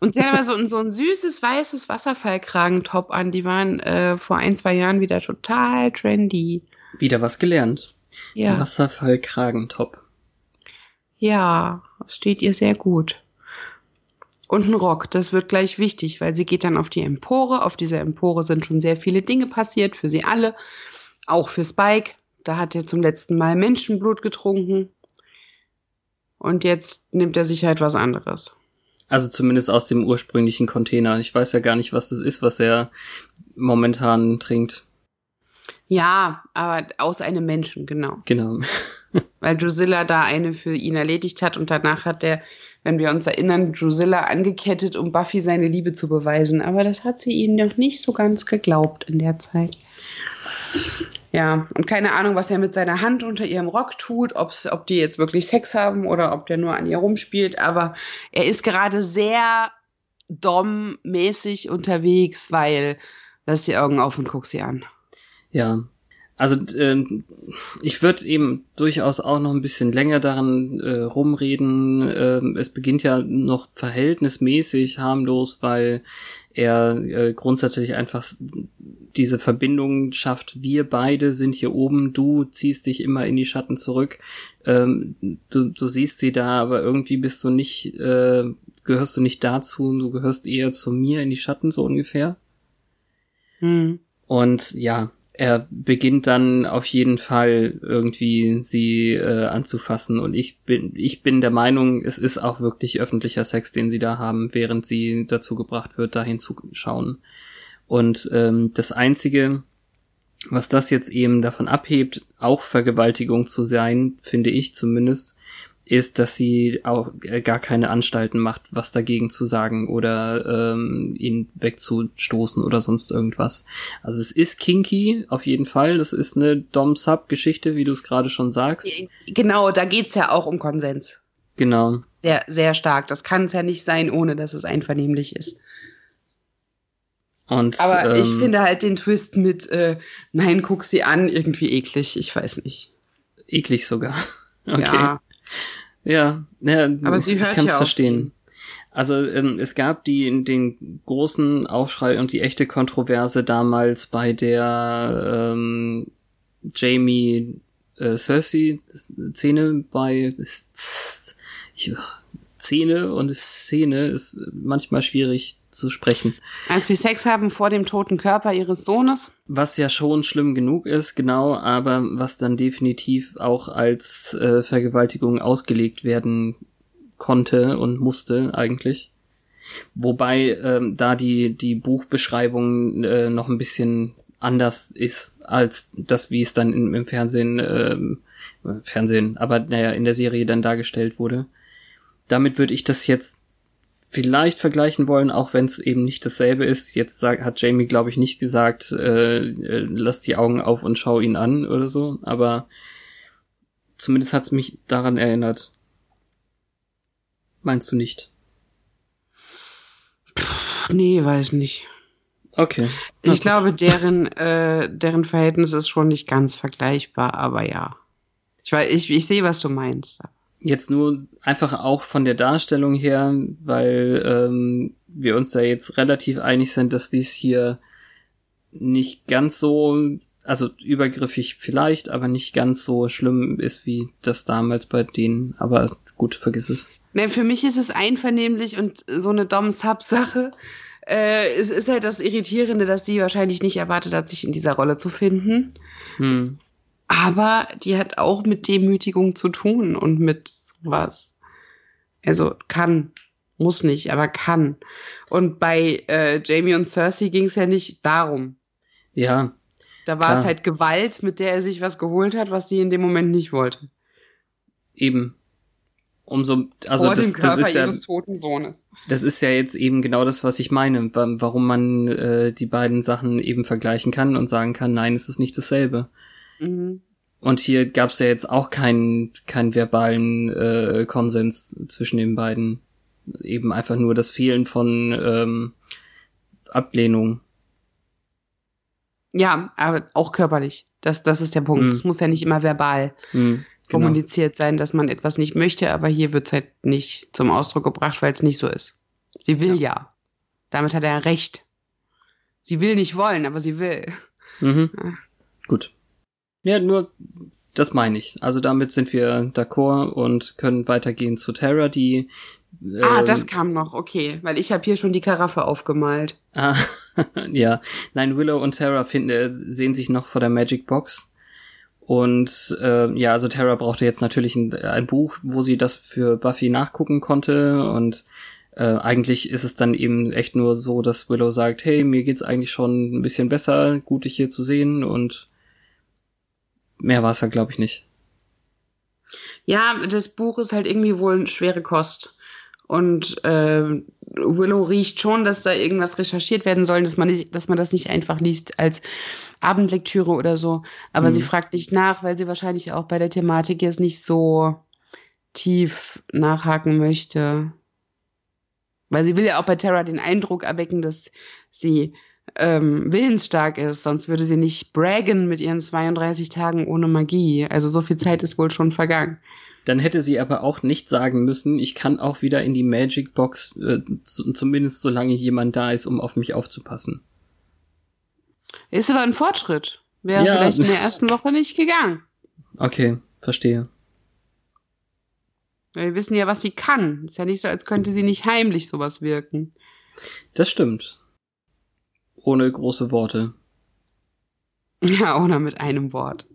Und sie hat aber so, so ein süßes weißes Wasserfallkragentop an. Die waren äh, vor ein, zwei Jahren wieder total trendy. Wieder was gelernt. Ja. Wasserfallkragentop. Ja, das steht ihr sehr gut. Und ein Rock, das wird gleich wichtig, weil sie geht dann auf die Empore. Auf dieser Empore sind schon sehr viele Dinge passiert, für sie alle. Auch für Spike. Da hat er zum letzten Mal Menschenblut getrunken und jetzt nimmt er sich halt was anderes. Also zumindest aus dem ursprünglichen Container. Ich weiß ja gar nicht, was das ist, was er momentan trinkt. Ja, aber aus einem Menschen, genau. Genau. <laughs> Weil Drusilla da eine für ihn erledigt hat und danach hat er, wenn wir uns erinnern, Drusilla angekettet, um Buffy seine Liebe zu beweisen. Aber das hat sie ihm noch nicht so ganz geglaubt in der Zeit. Ja, und keine Ahnung, was er mit seiner Hand unter ihrem Rock tut, ob's, ob die jetzt wirklich Sex haben oder ob der nur an ihr rumspielt. Aber er ist gerade sehr Dom-mäßig unterwegs, weil lass die Augen auf und guck sie an. Ja, also äh, ich würde eben durchaus auch noch ein bisschen länger daran äh, rumreden. Äh, es beginnt ja noch verhältnismäßig harmlos, weil er äh, grundsätzlich einfach diese Verbindung schafft. Wir beide sind hier oben, du ziehst dich immer in die Schatten zurück. Ähm, du, du siehst sie da, aber irgendwie bist du nicht, äh, gehörst du nicht dazu, du gehörst eher zu mir in die Schatten, so ungefähr. Hm. Und ja, er beginnt dann auf jeden Fall irgendwie sie äh, anzufassen und ich bin ich bin der Meinung, es ist auch wirklich öffentlicher Sex, den sie da haben, während sie dazu gebracht wird, dahin zu schauen. Und ähm, das einzige, was das jetzt eben davon abhebt, auch Vergewaltigung zu sein, finde ich zumindest, ist, dass sie auch äh, gar keine Anstalten macht, was dagegen zu sagen oder ähm, ihn wegzustoßen oder sonst irgendwas. Also es ist kinky, auf jeden Fall. Das ist eine Dom-Sub-Geschichte, wie du es gerade schon sagst. Genau, da geht's ja auch um Konsens. Genau. Sehr, sehr stark. Das kann es ja nicht sein, ohne dass es einvernehmlich ist. Und, Aber ähm, ich finde halt den Twist mit äh, Nein, guck sie an, irgendwie eklig. Ich weiß nicht. Eklig sogar. <laughs> Okay. Ja. Ja, ja aber sie hört ich kann es ja verstehen. Also ähm, es gab die den großen Aufschrei und die echte Kontroverse damals bei der ähm, Jamie äh, Cersei Szene bei ich, Szene und Szene ist manchmal schwierig zu sprechen. Als sie Sex haben vor dem toten Körper ihres Sohnes? Was ja schon schlimm genug ist, genau, aber was dann definitiv auch als äh, Vergewaltigung ausgelegt werden konnte und musste eigentlich. Wobei ähm, da die, die Buchbeschreibung äh, noch ein bisschen anders ist als das, wie es dann im, im Fernsehen, ähm, Fernsehen, aber naja, in der Serie dann dargestellt wurde. Damit würde ich das jetzt vielleicht vergleichen wollen, auch wenn es eben nicht dasselbe ist. Jetzt sag, hat Jamie, glaube ich, nicht gesagt, äh, äh, lass die Augen auf und schau ihn an oder so, aber zumindest hat es mich daran erinnert. Meinst du nicht? nee, weiß nicht. Okay. Ich glaube, <laughs> deren, äh, deren Verhältnis ist schon nicht ganz vergleichbar, aber ja. Ich, weiß, ich, ich sehe, was du meinst. Jetzt nur einfach auch von der Darstellung her, weil ähm, wir uns da jetzt relativ einig sind, dass dies hier nicht ganz so, also übergriffig vielleicht, aber nicht ganz so schlimm ist wie das damals bei denen. Aber gut, vergiss es. Nee, für mich ist es einvernehmlich und so eine Dom-Sub-Sache. Äh, es ist halt das Irritierende, dass sie wahrscheinlich nicht erwartet hat, sich in dieser Rolle zu finden. Hm. Aber die hat auch mit Demütigung zu tun und mit sowas. Also kann, muss nicht, aber kann. Und bei äh, Jamie und Cersei ging es ja nicht darum. Ja. Da war es halt Gewalt, mit der er sich was geholt hat, was sie in dem Moment nicht wollte. Eben. Umso, also Vor das, das ist ja, ihres toten Sohnes. Das ist ja jetzt eben genau das, was ich meine, warum man äh, die beiden Sachen eben vergleichen kann und sagen kann, nein, es ist nicht dasselbe. Mhm. Und hier gab es ja jetzt auch keinen keinen verbalen äh, Konsens zwischen den beiden. Eben einfach nur das Fehlen von ähm, Ablehnung. Ja, aber auch körperlich. Das, das ist der Punkt. Es mm. muss ja nicht immer verbal mm, genau. kommuniziert sein, dass man etwas nicht möchte, aber hier wird es halt nicht zum Ausdruck gebracht, weil es nicht so ist. Sie will ja. ja. Damit hat er recht. Sie will nicht wollen, aber sie will. Mhm. Ja. Gut. Ja, nur das meine ich. Also damit sind wir d'accord und können weitergehen zu Terra, die ähm, Ah, das kam noch, okay, weil ich habe hier schon die Karaffe aufgemalt. Ah, <laughs> ja. Nein, Willow und Terra finden, äh, sehen sich noch vor der Magic Box. Und äh, ja, also Terra brauchte jetzt natürlich ein, ein, Buch, wo sie das für Buffy nachgucken konnte. Und äh, eigentlich ist es dann eben echt nur so, dass Willow sagt, hey, mir geht's eigentlich schon ein bisschen besser, gut dich hier zu sehen und mehr war es ja, glaube ich, nicht. Ja, das Buch ist halt irgendwie wohl eine schwere Kost. Und äh, Willow riecht schon, dass da irgendwas recherchiert werden soll, dass man, nicht, dass man das nicht einfach liest als Abendlektüre oder so. Aber mhm. sie fragt nicht nach, weil sie wahrscheinlich auch bei der Thematik jetzt nicht so tief nachhaken möchte. Weil sie will ja auch bei Terra den Eindruck erwecken, dass sie ähm, willensstark ist, sonst würde sie nicht braggen mit ihren 32 Tagen ohne Magie. Also so viel Zeit ist wohl schon vergangen. Dann hätte sie aber auch nicht sagen müssen, ich kann auch wieder in die Magic Box, äh, zumindest solange jemand da ist, um auf mich aufzupassen. Ist aber ein Fortschritt. Wäre ja. vielleicht in der ersten Woche nicht gegangen. Okay, verstehe. Wir wissen ja, was sie kann. Ist ja nicht so, als könnte sie nicht heimlich sowas wirken. Das stimmt. Ohne große Worte. Ja, oder mit einem Wort.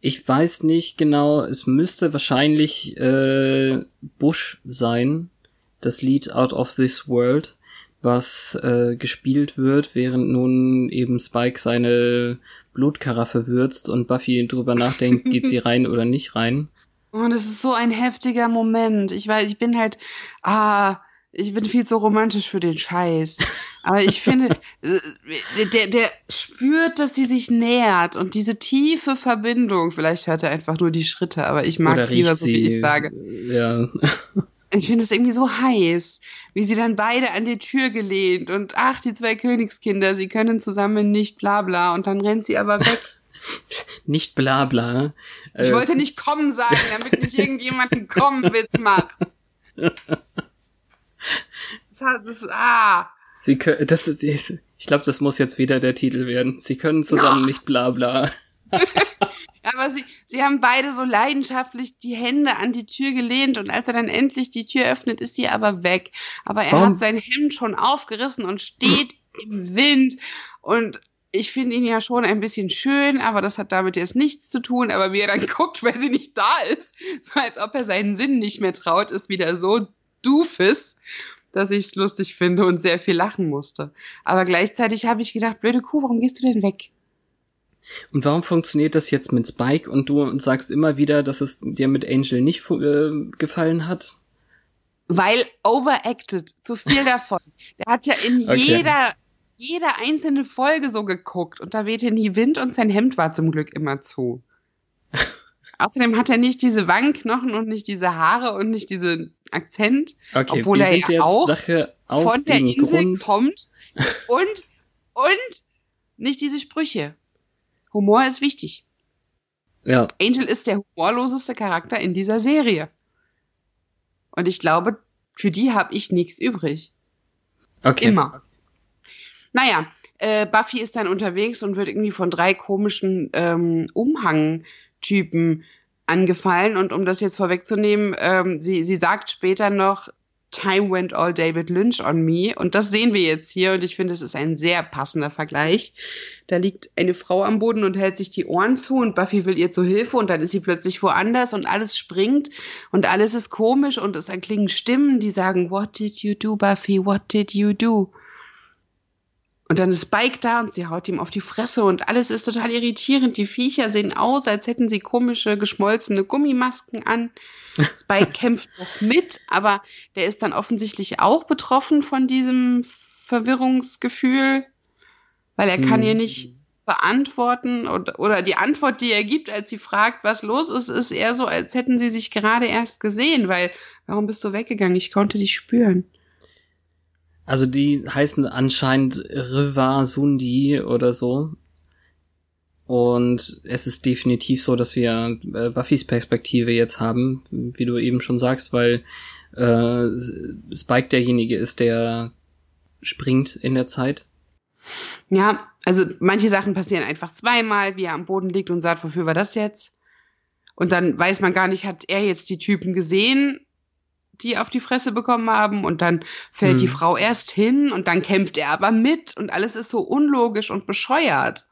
Ich weiß nicht genau, es müsste wahrscheinlich äh, Bush sein, das Lied Out of This World, was äh, gespielt wird, während nun eben Spike seine Blutkaraffe würzt und Buffy drüber nachdenkt, geht sie <laughs> rein oder nicht rein. Oh, das ist so ein heftiger Moment. Ich weiß, ich bin halt, ah, ich bin viel zu romantisch für den Scheiß. Aber ich finde, äh, der, der spürt, dass sie sich nähert und diese tiefe Verbindung. Vielleicht hört er einfach nur die Schritte, aber ich mag es lieber so, wie ich sage. Ja. Ich finde es irgendwie so heiß, wie sie dann beide an die Tür gelehnt und ach, die zwei Königskinder, sie können zusammen nicht bla bla und dann rennt sie aber weg. <laughs> nicht bla bla. Ich äh, wollte nicht kommen sagen, damit nicht irgendjemand einen Kommenwitz macht. <laughs> Das, das, ah. Sie können, das ist, ich glaube, das muss jetzt wieder der Titel werden. Sie können zusammen no. nicht bla bla. <laughs> <laughs> Aber sie, sie haben beide so leidenschaftlich die Hände an die Tür gelehnt und als er dann endlich die Tür öffnet, ist sie aber weg. Aber er Warum? hat sein Hemd schon aufgerissen und steht im Wind und ich finde ihn ja schon ein bisschen schön, aber das hat damit jetzt nichts zu tun. Aber wie er dann <laughs> guckt, weil sie nicht da ist, so als ob er seinen Sinn nicht mehr traut, ist wieder so doofes dass ich es lustig finde und sehr viel lachen musste. Aber gleichzeitig habe ich gedacht, blöde Kuh, warum gehst du denn weg? Und warum funktioniert das jetzt mit Spike und du sagst immer wieder, dass es dir mit Angel nicht äh, gefallen hat? Weil overacted, zu viel <laughs> davon. Der hat ja in okay. jeder, jeder einzelne Folge so geguckt und da wehte nie Wind und sein Hemd war zum Glück immer zu. <laughs> Außerdem hat er nicht diese Wangenknochen und nicht diese Haare und nicht diesen Akzent, okay, obwohl er ja auch von der Insel Grund. kommt <laughs> und und nicht diese Sprüche. Humor ist wichtig. Ja. Angel ist der humorloseste Charakter in dieser Serie. Und ich glaube, für die habe ich nichts übrig. Okay. Immer. Naja, äh, Buffy ist dann unterwegs und wird irgendwie von drei komischen ähm, Umhang Typen angefallen. Und um das jetzt vorwegzunehmen, ähm, sie, sie sagt später noch, Time went all David Lynch on me. Und das sehen wir jetzt hier. Und ich finde, es ist ein sehr passender Vergleich. Da liegt eine Frau am Boden und hält sich die Ohren zu und Buffy will ihr zu Hilfe und dann ist sie plötzlich woanders und alles springt und alles ist komisch und es erklingen Stimmen, die sagen, What did you do, Buffy? What did you do? Und dann ist Spike da und sie haut ihm auf die Fresse und alles ist total irritierend. Die Viecher sehen aus, als hätten sie komische, geschmolzene Gummimasken an. <laughs> Spike kämpft noch mit, aber der ist dann offensichtlich auch betroffen von diesem Verwirrungsgefühl, weil er kann hm. ihr nicht beantworten oder, oder die Antwort, die er gibt, als sie fragt, was los ist, ist eher so, als hätten sie sich gerade erst gesehen, weil warum bist du weggegangen? Ich konnte dich spüren. Also die heißen anscheinend Riva Sundi oder so. Und es ist definitiv so, dass wir äh, Buffys Perspektive jetzt haben, wie du eben schon sagst, weil äh, Spike derjenige ist, der springt in der Zeit. Ja, also manche Sachen passieren einfach zweimal, wie er am Boden liegt und sagt, wofür war das jetzt? Und dann weiß man gar nicht, hat er jetzt die Typen gesehen die auf die Fresse bekommen haben und dann fällt hm. die Frau erst hin und dann kämpft er aber mit und alles ist so unlogisch und bescheuert.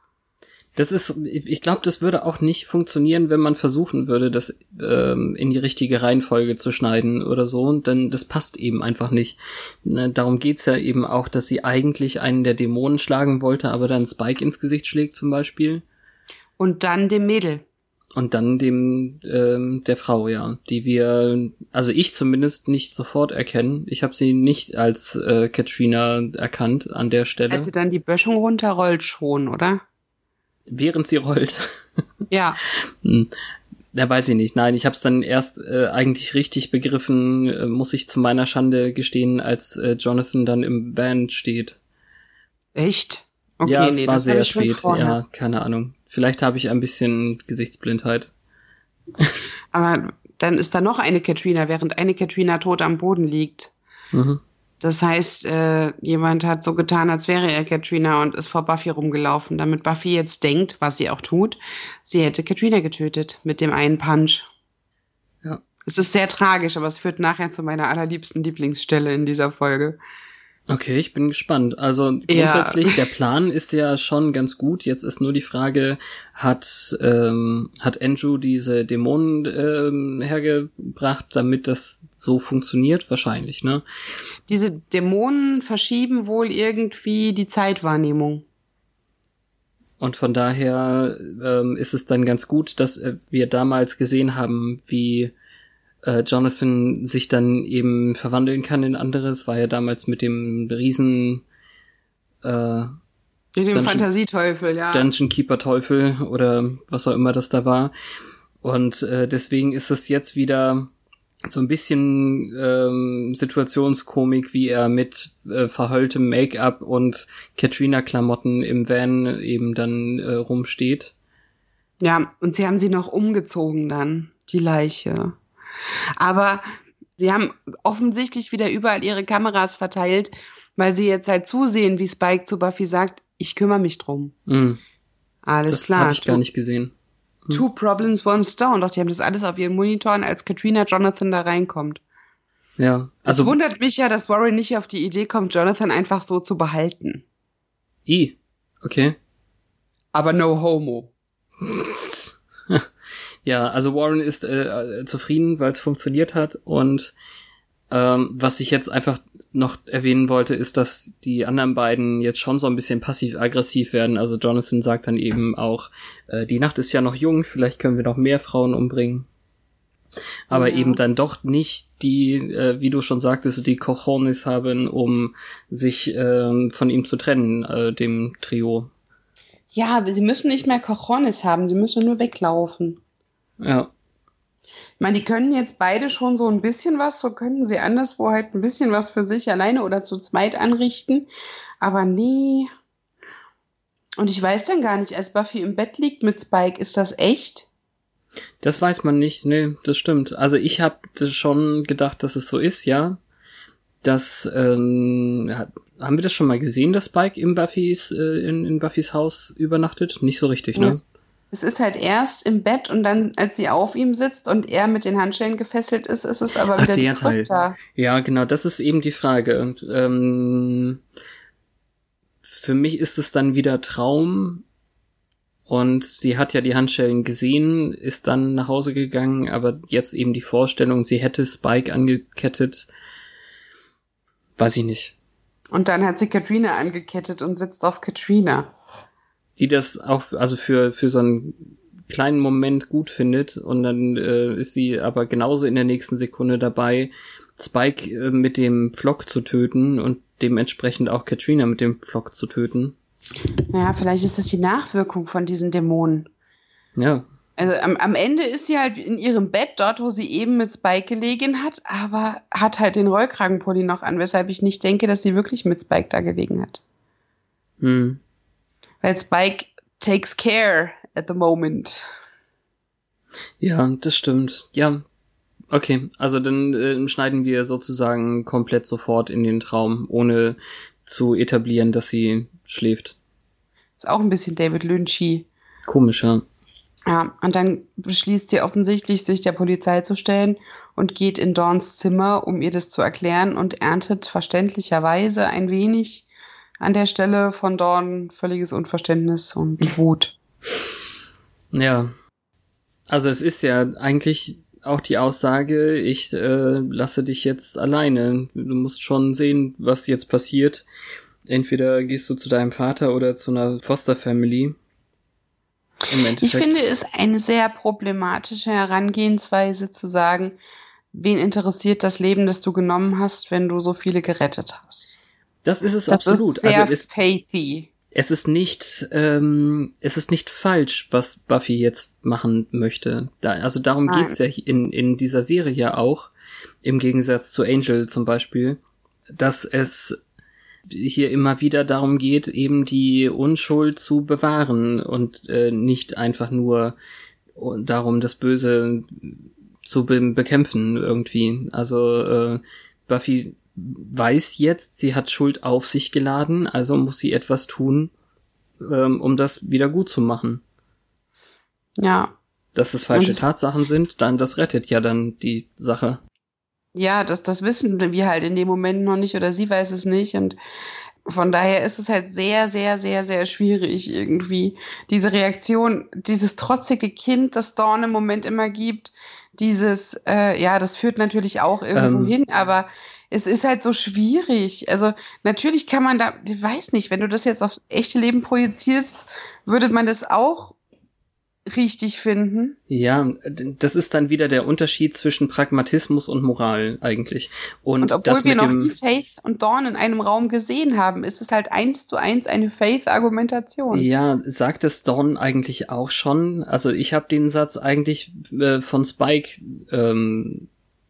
Das ist, ich glaube, das würde auch nicht funktionieren, wenn man versuchen würde, das ähm, in die richtige Reihenfolge zu schneiden oder so, denn das passt eben einfach nicht. Ne, darum geht's ja eben auch, dass sie eigentlich einen der Dämonen schlagen wollte, aber dann Spike ins Gesicht schlägt zum Beispiel. Und dann dem Mädel. Und dann dem ähm, der Frau, ja, die wir, also ich zumindest nicht sofort erkennen. Ich habe sie nicht als äh, Katrina erkannt an der Stelle. Als sie dann die Böschung runterrollt schon, oder? Während sie rollt. <laughs> Ja. hm. Ja, weiß ich nicht. Nein, ich habe es dann erst äh, eigentlich richtig begriffen, äh, muss ich zu meiner Schande gestehen, als äh, Jonathan dann im Van steht. Echt? Okay, ja, es nee, war sehr spät. Ja, keine Ahnung. Vielleicht habe ich ein bisschen Gesichtsblindheit. Aber dann ist da noch eine Katrina, während eine Katrina tot am Boden liegt. Mhm. Das heißt, äh, jemand hat so getan, als wäre er Katrina und ist vor Buffy rumgelaufen, damit Buffy jetzt denkt, was sie auch tut, sie hätte Katrina getötet mit dem einen Punch. Ja. Es ist sehr tragisch, aber es führt nachher zu meiner allerliebsten Lieblingsstelle in dieser Folge. Okay, ich bin gespannt. Also grundsätzlich, ja. der Plan ist ja schon ganz gut. Jetzt ist nur die Frage, hat, ähm, hat Andrew diese Dämonen ähm, hergebracht, damit das so funktioniert? Wahrscheinlich, ne? Diese Dämonen verschieben wohl irgendwie die Zeitwahrnehmung. Und von daher ähm, ist es dann ganz gut, dass äh, wir damals gesehen haben, wie äh, Jonathan sich dann eben verwandeln kann in anderes, war ja damals mit dem riesen äh, mit dem Dungeon, Fantasieteufel, ja. Dungeon Keeper Teufel oder was auch immer das da war. Und äh, deswegen ist es jetzt wieder so ein bisschen ähm, Situationskomik, wie er mit äh, verheultem Make-up und Katrina-Klamotten im Van eben dann äh, rumsteht. Ja, und sie haben sie noch umgezogen dann, die Leiche. Aber sie haben offensichtlich wieder überall ihre Kameras verteilt, weil sie jetzt halt zusehen, wie Spike zu Buffy sagt, ich kümmere mich drum. Mhm. Alles das klar. Das habe ich gar nicht gesehen. Mhm. Two Problems, One Stone. Doch, die haben das alles auf ihren Monitoren, als Katrina Jonathan da reinkommt. Ja. Also es wundert mich ja, dass Warren nicht auf die Idee kommt, Jonathan einfach so zu behalten. I. Okay. Aber no homo. <laughs> Ja, also Warren ist äh, zufrieden, weil es funktioniert hat. Und ähm, was ich jetzt einfach noch erwähnen wollte, ist, dass die anderen beiden jetzt schon so ein bisschen passiv-aggressiv werden. Also Jonathan sagt dann eben auch, äh, die Nacht ist ja noch jung, vielleicht können wir noch mehr Frauen umbringen. Aber ja. eben dann doch nicht die, äh, wie du schon sagtest, die Cojones haben, um sich ähm, von ihm zu trennen, äh, dem Trio. Ja, sie müssen nicht mehr Cojones haben, sie müssen nur weglaufen. Ja. Ich meine, die können jetzt beide schon so ein bisschen was, so können sie anderswo halt ein bisschen was für sich alleine oder zu zweit anrichten. Aber nee. Und ich weiß dann gar nicht, als Buffy im Bett liegt mit Spike, ist das echt? Das weiß man nicht, nee, das stimmt. Also ich habe schon gedacht, dass es so ist, ja. Das, ähm, haben wir das schon mal gesehen, dass Spike in Buffys, äh, in, in Buffys Haus übernachtet? Nicht so richtig, ne? Das, es ist halt erst im Bett und dann, als sie auf ihm sitzt und er mit den Handschellen gefesselt ist, ist es aber wieder Ach, der Teil. Da. Ja, genau, das ist eben die Frage. Und, ähm, für mich ist es dann wieder Traum. Und sie hat ja die Handschellen gesehen, ist dann nach Hause gegangen, aber jetzt eben die Vorstellung, sie hätte Spike angekettet. Weiß ich nicht. Und dann hat sie Katrina angekettet und sitzt auf Katrina die das auch, also für, für so einen kleinen Moment gut findet und dann äh, ist sie aber genauso in der nächsten Sekunde dabei, Spike äh, mit dem Flock zu töten und dementsprechend auch Katrina mit dem Flock zu töten. Ja, vielleicht ist das die Nachwirkung von diesen Dämonen. Ja. Also am, am Ende ist sie halt in ihrem Bett, dort, wo sie eben mit Spike gelegen hat, aber hat halt den Rollkragenpulli noch an, weshalb ich nicht denke, dass sie wirklich mit Spike da gelegen hat. Hm. Weil Spike takes care at the moment. Ja, das stimmt. Ja. Okay, also dann äh, schneiden wir sozusagen komplett sofort in den Traum, ohne zu etablieren, dass sie schläft. Ist auch ein bisschen David Lynchy. Komischer. Ja, und dann beschließt sie offensichtlich, sich der Polizei zu stellen und geht in Dawns Zimmer, um ihr das zu erklären und erntet verständlicherweise ein wenig an der Stelle von Dawn völliges Unverständnis und <laughs> Wut. Ja. Also es ist ja eigentlich auch die Aussage, ich äh, lasse dich jetzt alleine. Du musst schon sehen, was jetzt passiert. Entweder gehst du zu deinem Vater oder zu einer Foster Family. Ich finde es eine sehr problematische Herangehensweise zu sagen, wen interessiert das Leben, das du genommen hast, wenn du so viele gerettet hast. Das ist es das absolut. Ist sehr also es, faithy. Es ist nicht, ähm, es ist nicht falsch, was Buffy jetzt machen möchte. Da, also darum Nein. geht's ja in, in dieser Serie ja auch, im Gegensatz zu Angel zum Beispiel, dass es hier immer wieder darum geht, eben die Unschuld zu bewahren und äh, nicht einfach nur darum, das Böse zu be bekämpfen irgendwie. Also äh, Buffy weiß jetzt, sie hat Schuld auf sich geladen, also muss sie etwas tun, ähm, um das wieder gut zu machen. Ja. Dass es falsche Tatsachen sind, dann das rettet ja dann die Sache. Ja, das, das wissen wir halt in dem Moment noch nicht oder sie weiß es nicht und von daher ist es halt sehr, sehr, sehr, sehr schwierig irgendwie. Diese Reaktion, dieses trotzige Kind, das Dawn im Moment immer gibt, dieses, äh, ja, das führt natürlich auch irgendwo ähm, hin, aber es ist halt so schwierig. Also natürlich kann man da, ich weiß nicht, wenn du das jetzt aufs echte Leben projizierst, würde man das auch richtig finden. Ja, das ist dann wieder der Unterschied zwischen Pragmatismus und Moral eigentlich. Und, und obwohl wir noch nie Faith und Dawn in einem Raum gesehen haben, ist es halt eins zu eins eine Faith-Argumentation. Ja, sagt es Dawn eigentlich auch schon. Also ich habe den Satz eigentlich äh, von Spike ähm,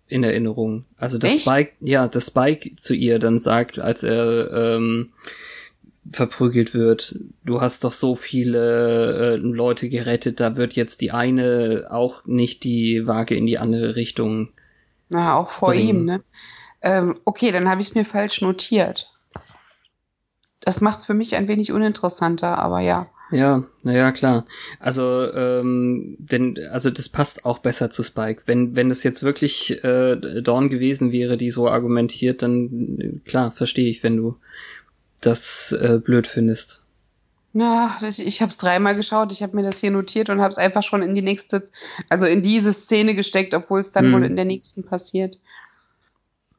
in Erinnerung. Also das Spike, ja, das Spike zu ihr dann sagt, als er ähm, verprügelt wird, du hast doch so viele äh, Leute gerettet, da wird jetzt die eine auch nicht die Waage in die andere Richtung. Na, auch vor bringen. ihm, ne? Ähm, okay, dann habe ich es mir falsch notiert. Das macht es für mich ein wenig uninteressanter, aber ja. Ja, naja, klar. Also, ähm, denn, also das passt auch besser zu Spike. Wenn, wenn es jetzt wirklich äh, Dawn gewesen wäre, die so argumentiert, dann klar, verstehe ich, wenn du das äh, blöd findest. Na, ich, ich habe es dreimal geschaut, ich habe mir das hier notiert und habe es einfach schon in die nächste, also in diese Szene gesteckt, obwohl es dann hm. wohl in der nächsten passiert.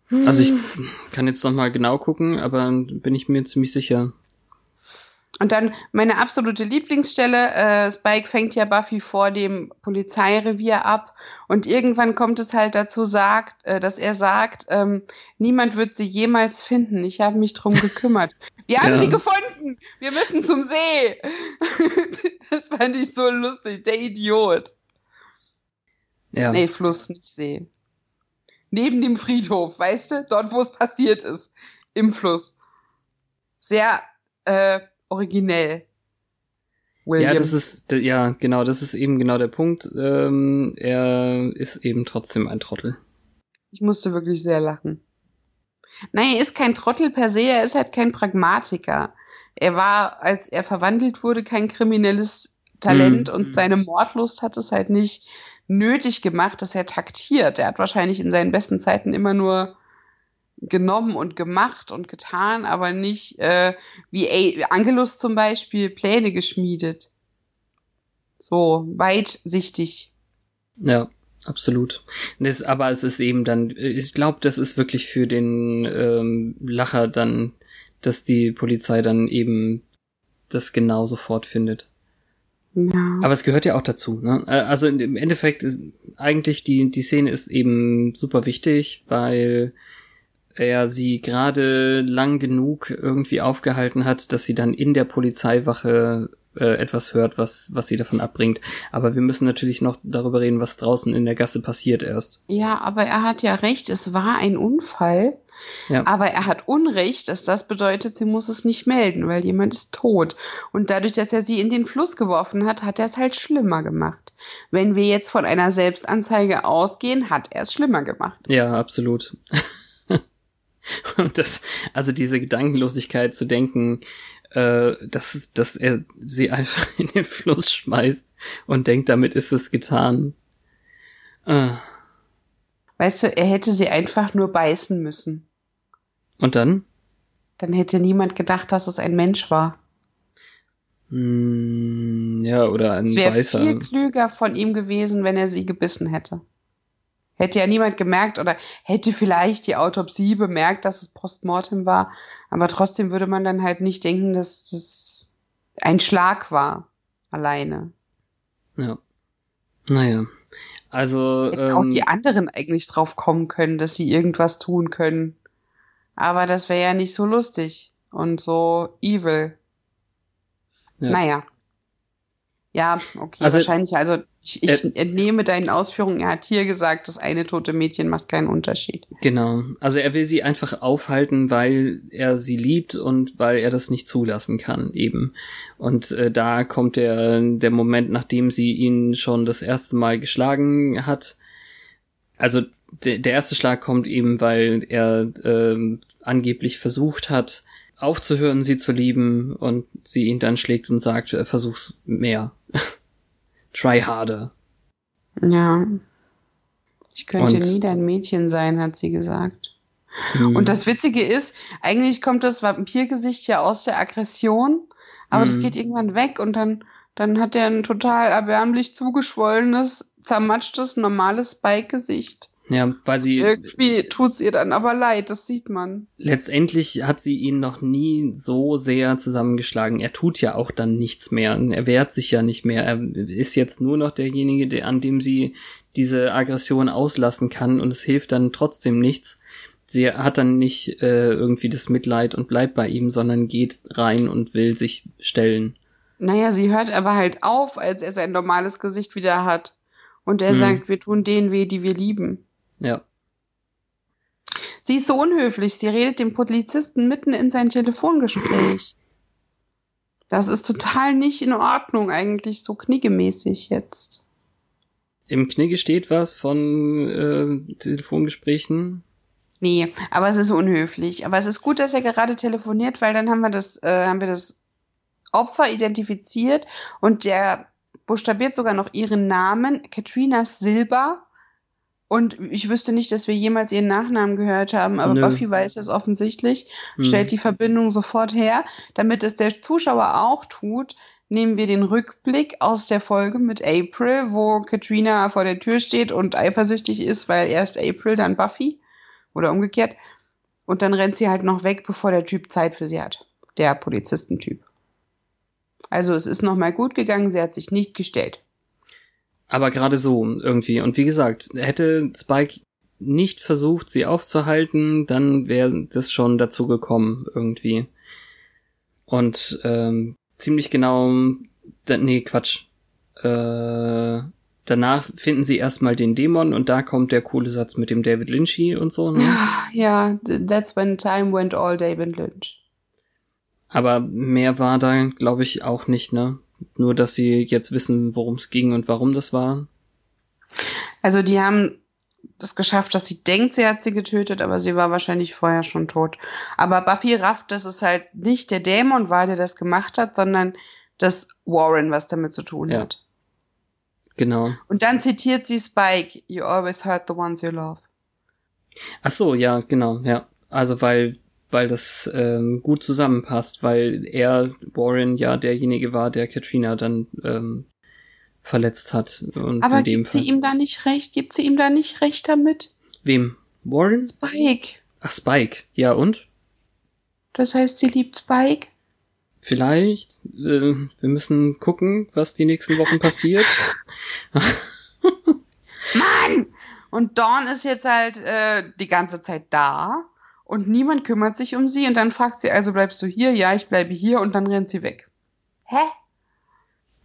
Also ich hm. kann jetzt noch mal genau gucken, aber bin ich mir ziemlich sicher. Und dann meine absolute Lieblingsstelle, äh, Spike fängt ja Buffy vor dem Polizeirevier ab und irgendwann kommt es halt dazu, sagt, äh, dass er sagt, ähm, niemand wird sie jemals finden. Ich habe mich drum gekümmert. Wir haben ja. sie gefunden. Wir müssen zum See. <laughs> das fand ich so lustig. Der Idiot. Ja. Nee, Fluss, nicht See. Neben dem Friedhof, weißt du? Dort, wo es passiert ist. Im Fluss. Sehr, äh, originell. William. Ja, das ist, ja, genau, das ist eben genau der Punkt. Ähm, er ist eben trotzdem ein Trottel. Ich musste wirklich sehr lachen. Nein, er ist kein Trottel per se, er ist halt kein Pragmatiker. Er war, als er verwandelt wurde, kein kriminelles Talent mhm. und seine Mordlust hat es halt nicht nötig gemacht, dass er taktiert. Er hat wahrscheinlich in seinen besten Zeiten immer nur genommen und gemacht und getan, aber nicht äh, wie A Angelus zum Beispiel Pläne geschmiedet. So weitsichtig. Ja, absolut. Das, aber es ist eben dann, ich glaube, das ist wirklich für den ähm, Lacher dann, dass die Polizei dann eben das genau sofort findet. Ja. Aber es gehört ja auch dazu. Ne? Äh, also im Endeffekt ist eigentlich die die Szene ist eben super wichtig, weil er sie gerade lang genug irgendwie aufgehalten hat, dass sie dann in der Polizeiwache äh, etwas hört, was, was sie davon abbringt. Aber wir müssen natürlich noch darüber reden, was draußen in der Gasse passiert erst. Ja, aber er hat ja recht, es war ein Unfall. Ja. Aber er hat Unrecht, dass das bedeutet, sie muss es nicht melden, weil jemand ist tot. Und dadurch, dass er sie in den Fluss geworfen hat, hat er es halt schlimmer gemacht. Wenn wir jetzt von einer Selbstanzeige ausgehen, hat er es schlimmer gemacht. Ja, absolut. <laughs> <laughs> Und das, also diese Gedankenlosigkeit zu denken, äh, dass, dass er sie einfach <laughs> in den Fluss schmeißt und denkt, damit ist es getan. Äh. Weißt du, er hätte sie einfach nur beißen müssen. Und dann? Dann hätte niemand gedacht, dass es ein Mensch war. Mm, ja, oder ein es wäre viel klüger von ihm gewesen, wenn er sie gebissen hätte. Hätte ja niemand gemerkt oder hätte vielleicht die Autopsie bemerkt, dass es Postmortem war. Aber trotzdem würde man dann halt nicht denken, dass das ein Schlag war. Alleine. Ja. Naja. Also. ähm, auch die anderen eigentlich drauf kommen können, dass sie irgendwas tun können. Aber das wäre ja nicht so lustig und so evil. Ja. Naja. Ja, okay, also, wahrscheinlich. Also ich, ich äh, entnehme deinen Ausführungen, er hat hier gesagt, das eine tote Mädchen macht keinen Unterschied. Genau. Also er will sie einfach aufhalten, weil er sie liebt und weil er das nicht zulassen kann, eben. Und äh, da kommt der, der Moment, nachdem sie ihn schon das erste Mal geschlagen hat. Also der, der erste Schlag kommt eben, weil er äh, angeblich versucht hat, aufzuhören, sie zu lieben und sie ihn dann schlägt und sagt, versuch's mehr. <laughs> Try harder. Ja. Ich könnte und, nie dein Mädchen sein, hat sie gesagt. Mh. Und das Witzige ist, eigentlich kommt das Vampirgesicht ja aus der Aggression, aber mh. das geht irgendwann weg und dann, dann hat er ein total erbärmlich zugeschwollenes, zermatschtes, normales Spike-Gesicht. Ja, weil sie. Irgendwie tut's ihr dann aber leid, das sieht man. Letztendlich hat sie ihn noch nie so sehr zusammengeschlagen. Er tut ja auch dann nichts mehr. Er wehrt sich ja nicht mehr. Er ist jetzt nur noch derjenige, der, an dem sie diese Aggression auslassen kann und es hilft dann trotzdem nichts. Sie hat dann nicht äh, irgendwie das Mitleid und bleibt bei ihm, sondern geht rein und will sich stellen. Naja, sie hört aber halt auf, als er sein normales Gesicht wieder hat. Und er hm. sagt, wir tun denen weh, die wir lieben. Ja. Sie ist so unhöflich. Sie redet dem Polizisten mitten in sein Telefongespräch. Das ist total nicht in Ordnung, eigentlich so kniggemäßig jetzt. Im Knigge steht was von äh, Telefongesprächen. Nee, aber es ist unhöflich. Aber es ist gut, dass er gerade telefoniert, weil dann haben wir das, äh, haben wir das Opfer identifiziert und der buchstabiert sogar noch ihren Namen, Katrina Silber. Und ich wüsste nicht, dass wir jemals ihren Nachnamen gehört haben, aber Nö. Buffy weiß es offensichtlich, hm. stellt die Verbindung sofort her. Damit es der Zuschauer auch tut, nehmen wir den Rückblick aus der Folge mit April, wo Katrina vor der Tür steht und eifersüchtig ist, weil erst April, dann Buffy. Oder umgekehrt. Und dann rennt sie halt noch weg, bevor der Typ Zeit für sie hat. Der Polizistentyp. Also es ist nochmal gut gegangen, sie hat sich nicht gestellt. Aber gerade so irgendwie. Und wie gesagt, hätte Spike nicht versucht, sie aufzuhalten, dann wäre das schon dazu gekommen irgendwie. Und ähm, ziemlich genau, da, nee, Quatsch. Äh, danach finden sie erstmal den Dämon und da kommt der coole Satz mit dem David Lynchy und so. Ne? Ja, that's when time went all David Lynch. Aber mehr war da, glaube ich, auch nicht, ne? Nur, dass sie jetzt wissen, worum es ging und warum das war. Also die haben es geschafft, dass sie denkt, sie hat sie getötet, aber sie war wahrscheinlich vorher schon tot. Aber Buffy rafft, dass es halt nicht der Dämon war, der das gemacht hat, sondern dass Warren was damit zu tun ja. hat. Genau. Und dann zitiert sie Spike, You always hurt the ones you love. Ach so, ja, genau, ja. Also weil weil das ähm, gut zusammenpasst, weil er, Warren, ja derjenige war, der Katrina dann ähm, verletzt hat. Und Aber gibt sie ihm da nicht recht? Gibt sie ihm da nicht recht damit? Wem? Warren? Spike. Ach, Spike. Ja, und? Das heißt, sie liebt Spike? Vielleicht. Äh, wir müssen gucken, was die nächsten Wochen passiert. <laughs> Mann! Und Dawn ist jetzt halt äh, die ganze Zeit da und niemand kümmert sich um sie und dann fragt sie, also bleibst du hier? Ja, ich bleibe hier und dann rennt sie weg. Hä?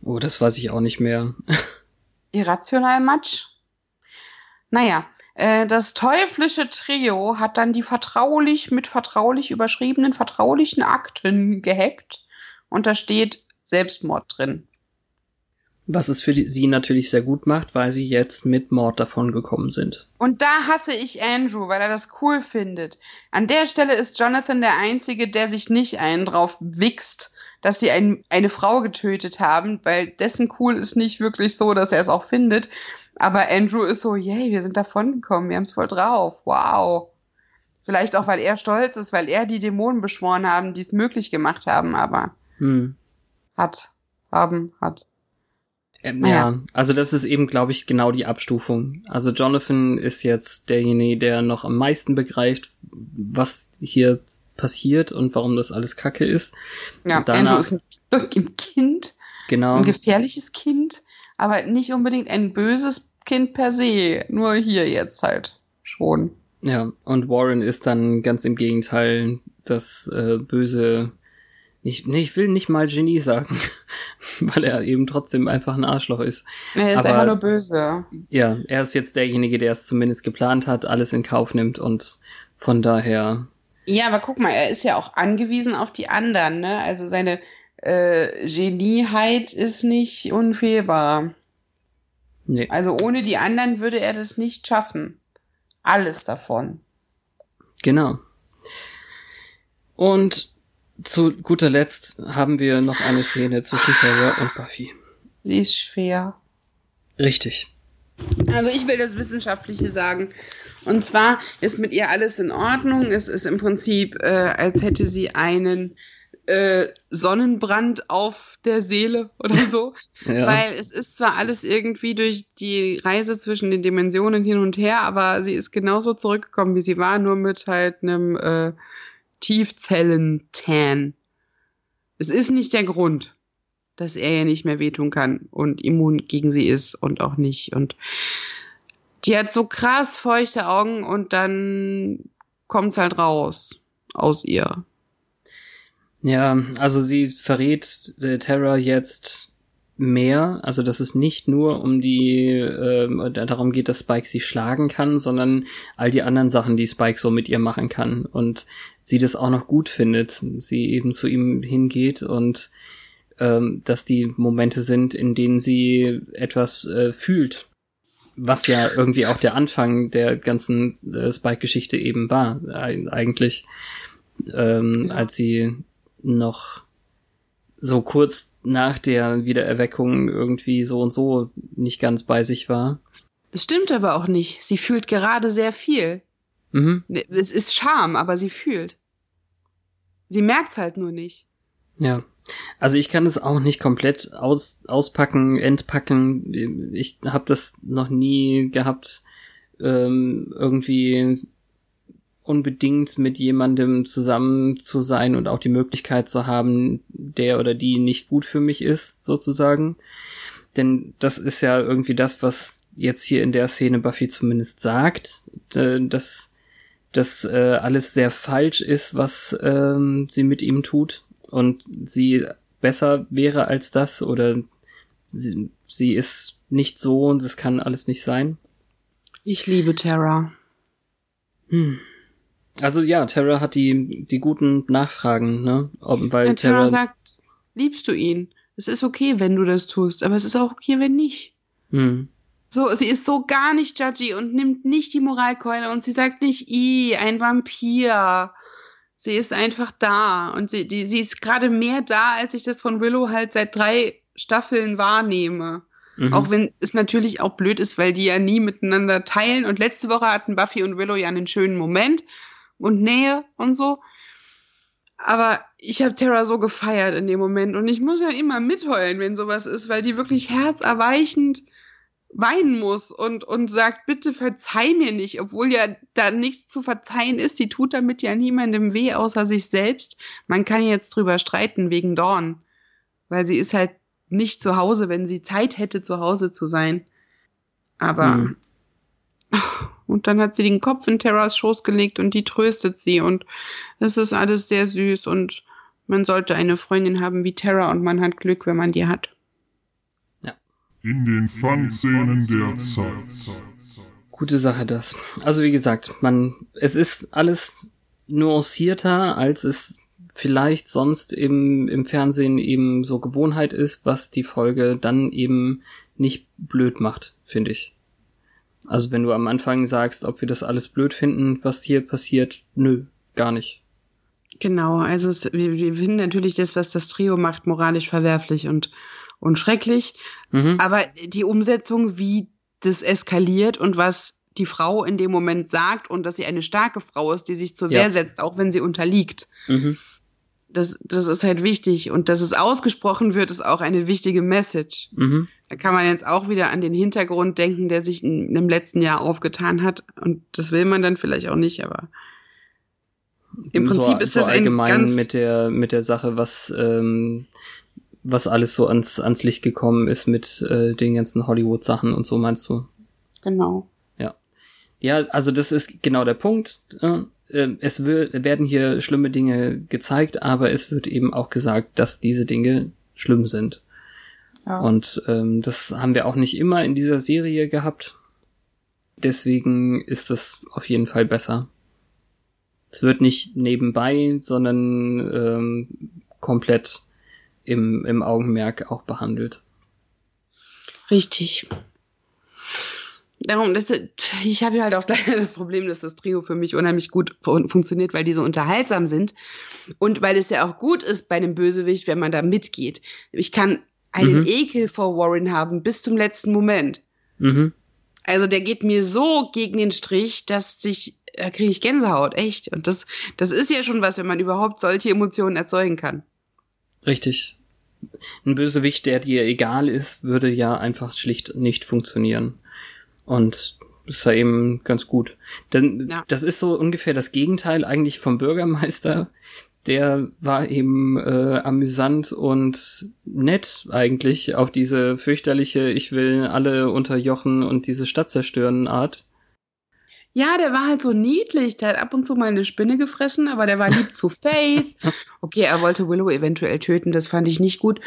Oh, das weiß ich auch nicht mehr. <laughs> Irrational Matsch? Naja, äh, das teuflische Trio hat dann die vertraulich mit vertraulich überschriebenen vertraulichen Akten gehackt und da steht Selbstmord drin. Was es für die, sie natürlich sehr gut macht, weil sie jetzt mit Mord davon gekommen sind. Und da hasse ich Andrew, weil er das cool findet. An der Stelle ist Jonathan der Einzige, der sich nicht einen drauf wichst, dass sie ein, eine Frau getötet haben, weil dessen cool ist nicht wirklich so, dass er es auch findet. Aber Andrew ist so, yay, wir sind davon gekommen, wir haben es voll drauf, wow. Vielleicht auch, weil er stolz ist, weil er die Dämonen beschworen haben, die es möglich gemacht haben, aber hm. hat, haben, hat. Ähm, ja. ja, also das ist eben, glaube ich, genau die Abstufung. Also Jonathan ist jetzt derjenige, der noch am meisten begreift, was hier passiert und warum das alles Kacke ist. Ja, danach, Andrew ist ein, ein Kind. Genau. Ein gefährliches Kind. aber nicht unbedingt ein böses Kind per se. Nur hier jetzt halt schon. Ja, und Warren ist dann ganz im Gegenteil das äh, böse, nicht, nee, ich will nicht mal Genie sagen, <laughs> weil er eben trotzdem einfach ein Arschloch ist. Er ist Aber, einfach nur böse. Ja, er ist jetzt derjenige, der es zumindest geplant hat, alles in Kauf nimmt und von daher. Ja, aber guck mal, er ist ja auch angewiesen auf die anderen, ne? Also seine äh, Genieheit ist nicht unfehlbar. Nee. Also ohne die anderen würde er das nicht schaffen. Alles davon. Genau. Und zu guter Letzt haben wir noch eine Szene zwischen Terra und Buffy. Sie ist schwer. Richtig. Also ich will das Wissenschaftliche sagen. Und zwar ist mit ihr alles in Ordnung. Es ist im Prinzip, äh, als hätte sie einen äh, Sonnenbrand auf der Seele oder so. <laughs> ja. Weil es ist zwar alles irgendwie durch die Reise zwischen den Dimensionen hin und her, aber sie ist genauso zurückgekommen, wie sie war, nur mit halt einem äh, Tiefzellen-Tan. Es ist nicht der Grund, dass er ihr nicht mehr wehtun kann und immun gegen sie ist und auch nicht. Und die hat so krass feuchte Augen und dann kommt's halt raus aus ihr. Ja, also sie verrät äh, Terra jetzt mehr, also dass es nicht nur um die äh, darum geht, dass Spike sie schlagen kann, sondern all die anderen Sachen, die Spike so mit ihr machen kann. Und sie das auch noch gut findet, sie eben zu ihm hingeht und ähm, dass die Momente sind, in denen sie etwas äh, fühlt, was ja irgendwie auch der Anfang der ganzen äh, Spike-Geschichte eben war, äh, eigentlich, ähm, ja. als sie noch so kurz nach der Wiedererweckung irgendwie so und so nicht ganz bei sich war. Das stimmt aber auch nicht. Sie fühlt gerade sehr viel. Mhm. Es ist Scham, aber sie fühlt. Sie merkt's halt nur nicht. Ja. Also ich kann es auch nicht komplett aus, auspacken, entpacken. Ich habe das noch nie gehabt, ähm, irgendwie unbedingt mit jemandem zusammen zu sein und auch die Möglichkeit zu haben, der oder die nicht gut für mich ist, sozusagen. Denn das ist ja irgendwie das, was jetzt hier in der Szene Buffy zumindest sagt, dass das äh, alles sehr falsch ist, was ähm, sie mit ihm tut und sie besser wäre als das oder sie, sie ist nicht so und es kann alles nicht sein. Ich liebe Terra. Hm. Also ja, Terra hat die, die guten Nachfragen, ne? Ob, weil ja, Terra, Terra sagt, liebst du ihn? Es ist okay, wenn du das tust, aber es ist auch okay, wenn nicht. Hm. So, sie ist so gar nicht judgy und nimmt nicht die Moralkeule und sie sagt nicht, i, ein Vampir. Sie ist einfach da und sie, die, sie ist gerade mehr da, als ich das von Willow halt seit drei Staffeln wahrnehme. Mhm. Auch wenn es natürlich auch blöd ist, weil die ja nie miteinander teilen. Und letzte Woche hatten Buffy und Willow ja einen schönen Moment und Nähe und so. Aber ich habe Terra so gefeiert in dem Moment und ich muss ja immer mitheulen, wenn sowas ist, weil die wirklich herzerweichend weinen muss und, und sagt, bitte verzeih mir nicht, obwohl ja da nichts zu verzeihen ist. Die tut damit ja niemandem weh, außer sich selbst. Man kann jetzt drüber streiten wegen Dawn, weil sie ist halt nicht zu Hause, wenn sie Zeit hätte, zu Hause zu sein. Aber hm. <laughs> Und dann hat sie den Kopf in Terras Schoß gelegt und die tröstet sie. Und es ist alles sehr süß. Und man sollte eine Freundin haben wie Terra und man hat Glück, wenn man die hat. Ja. In den Fun-Szenen der Zeit. Gute Sache das. Also wie gesagt, man, es ist alles nuancierter, als es vielleicht sonst im, im Fernsehen eben so Gewohnheit ist, was die Folge dann eben nicht blöd macht, finde ich. Also wenn du am Anfang sagst, ob wir das alles blöd finden, was hier passiert, nö, gar nicht. Genau, also es, wir, wir finden natürlich das, was das Trio macht, moralisch verwerflich und, und schrecklich. Mhm. Aber die Umsetzung, wie das eskaliert und was die Frau in dem Moment sagt und dass sie eine starke Frau ist, die sich zur ja. Wehr setzt, auch wenn sie unterliegt. Mhm das, das ist halt wichtig. Und dass es ausgesprochen wird, ist auch eine wichtige Message. Mhm. Da kann man jetzt auch wieder an den Hintergrund denken, der sich in, im letzten Jahr aufgetan hat. Und das will man dann vielleicht auch nicht, aber im Prinzip so, ist das so allgemein ein ganz mit der mit der Sache, was ähm, was alles so ans, ans Licht gekommen ist mit äh, den ganzen Hollywood-Sachen und so, meinst du? Genau. Ja. Ja, also das ist genau der Punkt. Äh, es werden hier schlimme Dinge gezeigt, aber es wird eben auch gesagt, dass diese Dinge schlimm sind. Ja. Und ähm, das haben wir auch nicht immer in dieser Serie gehabt. Deswegen ist das auf jeden Fall besser. Es wird nicht nebenbei, sondern ähm, komplett im, im Augenmerk auch behandelt. Richtig. Darum, das, ich habe ja halt auch <laughs> das Problem, dass das Trio für mich unheimlich gut funktioniert, weil die so unterhaltsam sind und weil es ja auch gut ist bei einem Bösewicht, wenn man da mitgeht. Ich kann einen mhm. Ekel vor Warren haben bis zum letzten Moment. Mhm. Also der geht mir so gegen den Strich, dass sich, da kriege ich Gänsehaut, echt. Und das, das ist ja schon was, wenn man überhaupt solche Emotionen erzeugen kann. Richtig. Ein Bösewicht, der dir egal ist, würde ja einfach schlicht nicht funktionieren. Und das ist ja eben ganz gut. Denn ja. das ist so ungefähr das Gegenteil eigentlich vom Bürgermeister. Der war eben äh, amüsant und nett eigentlich auf diese fürchterliche, ich will alle unterjochen und diese Stadt zerstören Art. Ja, der war halt so niedlich. Der hat ab und zu mal eine Spinne gefressen, aber der war lieb <laughs> zu Faith. Okay, er wollte Willow eventuell töten, das fand ich nicht gut.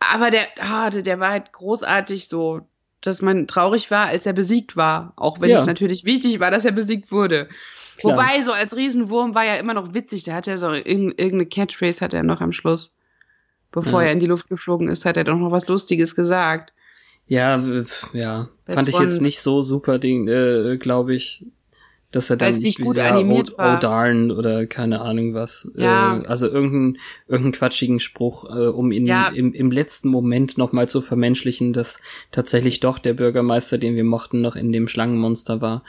Aber der, ah, der war halt großartig so dass man traurig war, als er besiegt war. Auch wenn ja. es natürlich wichtig war, dass er besiegt wurde. Klar. Wobei, so als Riesenwurm war ja immer noch witzig. Da hat er so irgendeine Catchphrase hat er noch am Schluss. Bevor ja. er in die Luft geflogen ist, hat er doch noch was Lustiges gesagt. Ja, ja. Best Fand ich jetzt nicht so super Ding, äh, glaube ich dass er dann nicht gut wieder animiert oh, war. oh darn oder keine Ahnung was. Ja. Äh, also irgendeinen irgendeinen quatschigen Spruch, äh, um ihn ja. im, im letzten Moment nochmal zu vermenschlichen, dass tatsächlich doch der Bürgermeister, den wir mochten, noch in dem Schlangenmonster war.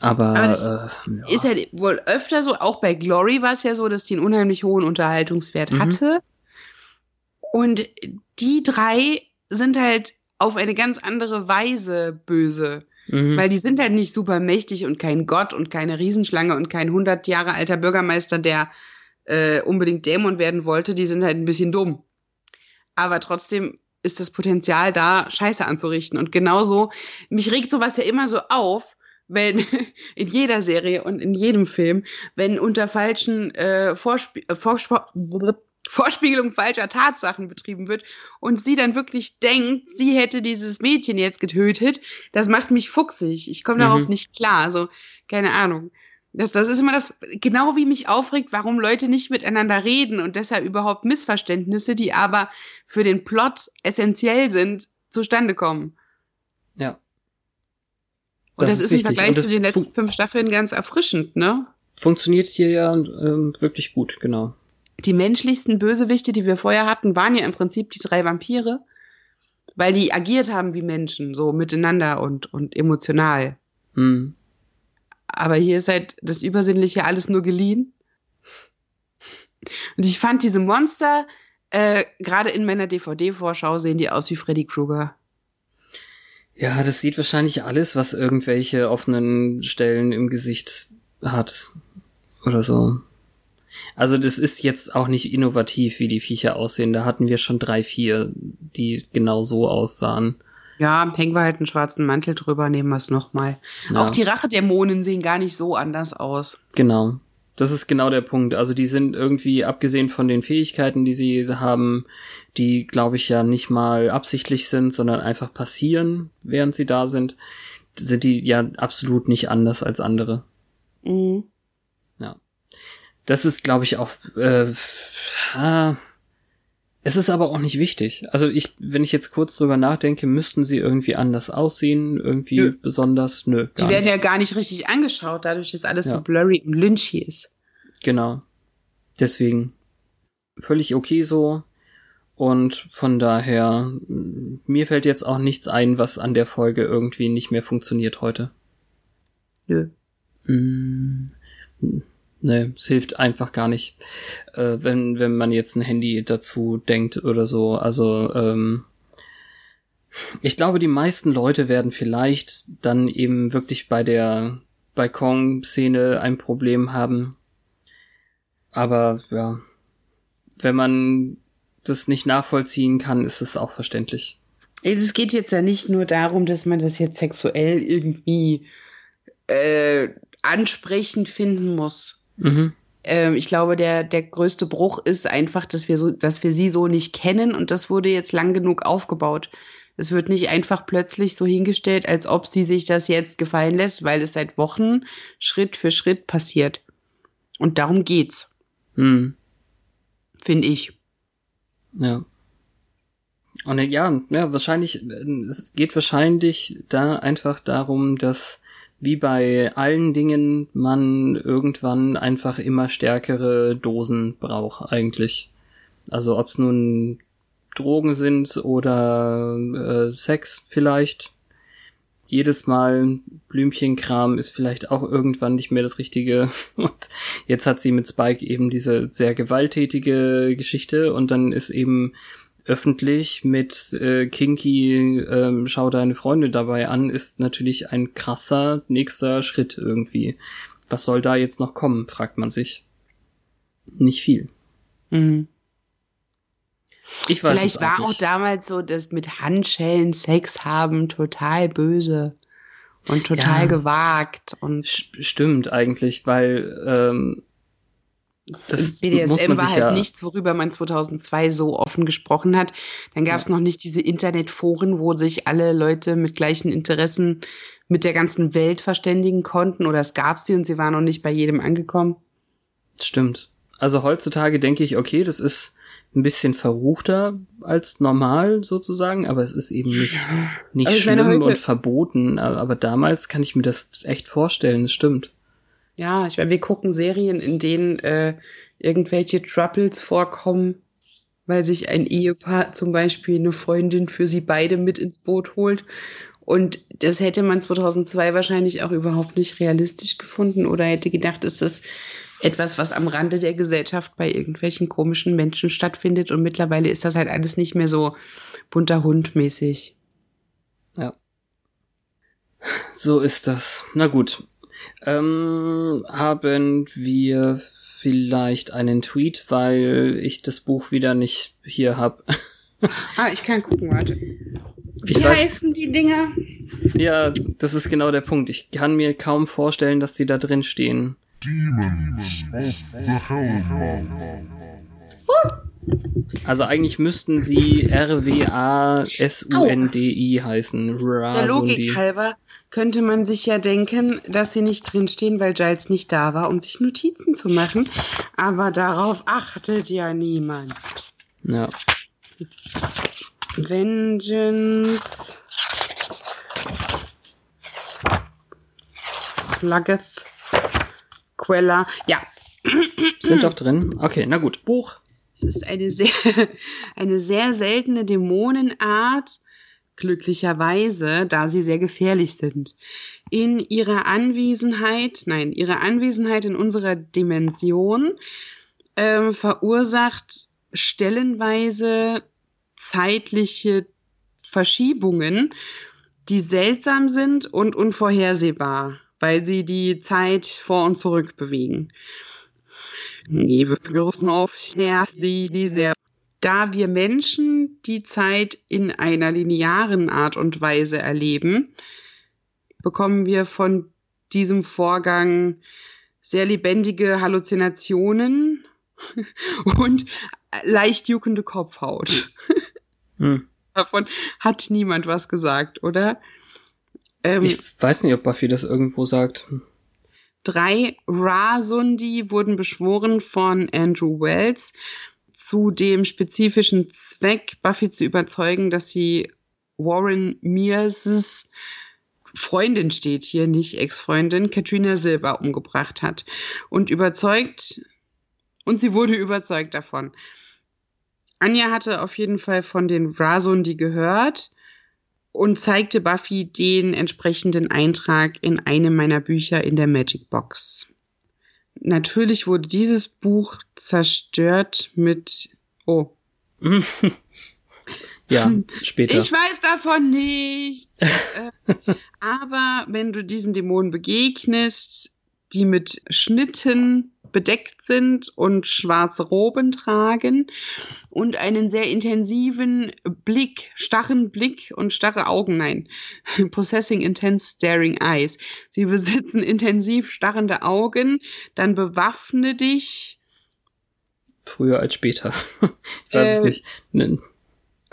Aber, Aber das äh, ja. ist halt wohl öfter so, auch bei Glory war es ja so, dass die einen unheimlich hohen Unterhaltungswert mhm. hatte. Und die drei sind halt auf eine ganz andere Weise böse. Mhm. Weil die sind halt nicht super mächtig und kein Gott und keine Riesenschlange und kein 100 Jahre alter Bürgermeister, der äh, unbedingt Dämon werden wollte. Die sind halt ein bisschen dumm. Aber trotzdem ist das Potenzial da, Scheiße anzurichten. Und genauso, mich regt sowas ja immer so auf, wenn <laughs> in jeder Serie und in jedem Film, wenn unter falschen äh, Vorspie äh, Vorspie Vorspiegelung falscher Tatsachen betrieben wird und sie dann wirklich denkt, sie hätte dieses Mädchen jetzt getötet, das macht mich fuchsig. Ich komme mhm. darauf nicht klar. Also, keine Ahnung. Das, das ist immer das, genau wie mich aufregt, warum Leute nicht miteinander reden und deshalb überhaupt Missverständnisse, die aber für den Plot essentiell sind, zustande kommen. Ja. Und das, das ist, ist im Vergleich zu den letzten fünf Staffeln ganz erfrischend, ne? Funktioniert hier ja ähm, wirklich gut, genau die menschlichsten Bösewichte, die wir vorher hatten, waren ja im Prinzip die drei Vampire, weil die agiert haben wie Menschen, so miteinander und, und emotional. Hm. Aber hier ist halt das Übersinnliche alles nur geliehen. Und ich fand diese Monster, äh, gerade in meiner DVD-Vorschau, sehen die aus wie Freddy Krueger. Ja, das sieht wahrscheinlich alles, was irgendwelche offenen Stellen im Gesicht hat. Oder so. Also das ist jetzt auch nicht innovativ, wie die Viecher aussehen. Da hatten wir schon drei, vier, die genau so aussahen. Ja, hängen wir halt einen schwarzen Mantel drüber, nehmen wir es nochmal. Ja. Auch die Rachedämonen sehen gar nicht so anders aus. Genau. Das ist genau der Punkt. Also die sind irgendwie, abgesehen von den Fähigkeiten, die sie haben, die, glaube ich, ja nicht mal absichtlich sind, sondern einfach passieren, während sie da sind, sind die ja absolut nicht anders als andere. Mhm. Das ist, glaube ich, auch. Äh, ah, es ist aber auch nicht wichtig. Also ich, wenn ich jetzt kurz drüber nachdenke, müssten sie irgendwie anders aussehen, irgendwie Nö. besonders. Nö. Die werden nicht. ja gar nicht richtig angeschaut, dadurch, dass alles ja. so blurry und lynchy ist. Genau. Deswegen völlig okay so. Und von daher, mir fällt jetzt auch nichts ein, was an der Folge irgendwie nicht mehr funktioniert heute. Nö. Mm, Nee, es hilft einfach gar nicht, äh, wenn, wenn man jetzt ein Handy dazu denkt oder so. Also, ähm, ich glaube, die meisten Leute werden vielleicht dann eben wirklich bei der Balkon-Szene ein Problem haben. Aber ja, wenn man das nicht nachvollziehen kann, ist es auch verständlich. Es geht jetzt ja nicht nur darum, dass man das jetzt sexuell irgendwie äh, ansprechend finden muss. Mhm. Ähm, ich glaube, der, der größte Bruch ist einfach, dass wir so, dass wir sie so nicht kennen und das wurde jetzt lang genug aufgebaut. Es wird nicht einfach plötzlich so hingestellt, als ob sie sich das jetzt gefallen lässt, weil es seit Wochen Schritt für Schritt passiert. Und darum geht's. Hm. Finde ich. Ja. Und ja, ja, wahrscheinlich, es geht wahrscheinlich da einfach darum, dass wie bei allen Dingen man irgendwann einfach immer stärkere Dosen braucht eigentlich. Also ob's nun Drogen sind oder äh, Sex vielleicht. Jedes Mal Blümchenkram ist vielleicht auch irgendwann nicht mehr das Richtige. <laughs> Und jetzt hat sie mit Spike eben diese sehr gewalttätige Geschichte und dann ist eben öffentlich mit äh, Kinky ähm, Schau deine Freunde dabei an, ist natürlich ein krasser nächster Schritt irgendwie. Was soll da jetzt noch kommen, fragt man sich. Nicht viel. Mhm. Ich weiß Vielleicht war auch, auch damals so, dass mit Handschellen Sex haben total böse und total ja, gewagt und stimmt eigentlich, weil ähm, das BDSM war halt ja nichts, worüber man 2002 so offen gesprochen hat. Dann gab es ja. noch nicht diese Internetforen, wo sich alle Leute mit gleichen Interessen mit der ganzen Welt verständigen konnten. Oder es gab sie und sie waren noch nicht bei jedem angekommen. Stimmt. Also heutzutage denke ich, okay, das ist ein bisschen verruchter als normal sozusagen, aber es ist eben nicht, nicht also schlimm und verboten. Aber damals kann ich mir das echt vorstellen, es stimmt. Ja, ich meine, wir gucken Serien, in denen äh, irgendwelche Troubles vorkommen, weil sich ein Ehepaar zum Beispiel eine Freundin für sie beide mit ins Boot holt. Und das hätte man 2002 wahrscheinlich auch überhaupt nicht realistisch gefunden oder hätte gedacht, ist das etwas, was am Rande der Gesellschaft bei irgendwelchen komischen Menschen stattfindet. Und mittlerweile ist das halt alles nicht mehr so bunter Hund mäßig. Ja. So ist das. Na gut. Ähm, haben wir vielleicht einen Tweet, weil ich das Buch wieder nicht hier hab. <laughs> ah, ich kann gucken, warte. Wie ich heißen weiß, die Dinger? Ja, das ist genau der Punkt. Ich kann mir kaum vorstellen, dass die da drin stehen. Demons of the Hellmouth. Also eigentlich müssten sie R-W-A-S-U-N-D-I heißen. Der Logik halber könnte man sich ja denken, dass sie nicht drinstehen, weil Giles nicht da war, um sich Notizen zu machen. Aber darauf achtet ja niemand. Ja. Vengeance. Sluggeth. Quella. Ja. Sind doch drin. Okay, na gut. Buch. Es ist eine sehr, <laughs> eine sehr seltene Dämonenart glücklicherweise, da sie sehr gefährlich sind. In ihrer Anwesenheit, nein, ihre Anwesenheit in unserer Dimension ähm, verursacht stellenweise zeitliche Verschiebungen, die seltsam sind und unvorhersehbar, weil sie die Zeit vor und zurück bewegen. Die da wir Menschen die Zeit in einer linearen Art und Weise erleben, bekommen wir von diesem Vorgang sehr lebendige Halluzinationen <laughs> und leicht juckende Kopfhaut. Hm. <laughs> Davon hat niemand was gesagt, oder? Ähm, ich weiß nicht, ob Buffy das irgendwo sagt. Drei Ra-Sundi wurden beschworen von Andrew Wells zu dem spezifischen Zweck, Buffy zu überzeugen, dass sie Warren Mears Freundin steht hier, nicht Ex-Freundin, Katrina Silber umgebracht hat. Und überzeugt, und sie wurde überzeugt davon. Anja hatte auf jeden Fall von den Rasundi gehört und zeigte Buffy den entsprechenden Eintrag in einem meiner Bücher in der Magic Box. Natürlich wurde dieses Buch zerstört mit. Oh. <laughs> ja, später. Ich weiß davon nichts. <laughs> Äh, aber wenn du diesen Dämonen begegnest, die mit Schnitten bedeckt sind und schwarze Roben tragen und einen sehr intensiven Blick, starren Blick und starre Augen, nein, <laughs> possessing intense staring eyes. Sie besitzen intensiv starrende Augen, dann bewaffne dich. Früher als später. <laughs> ich weiß äh, es nicht. Nein.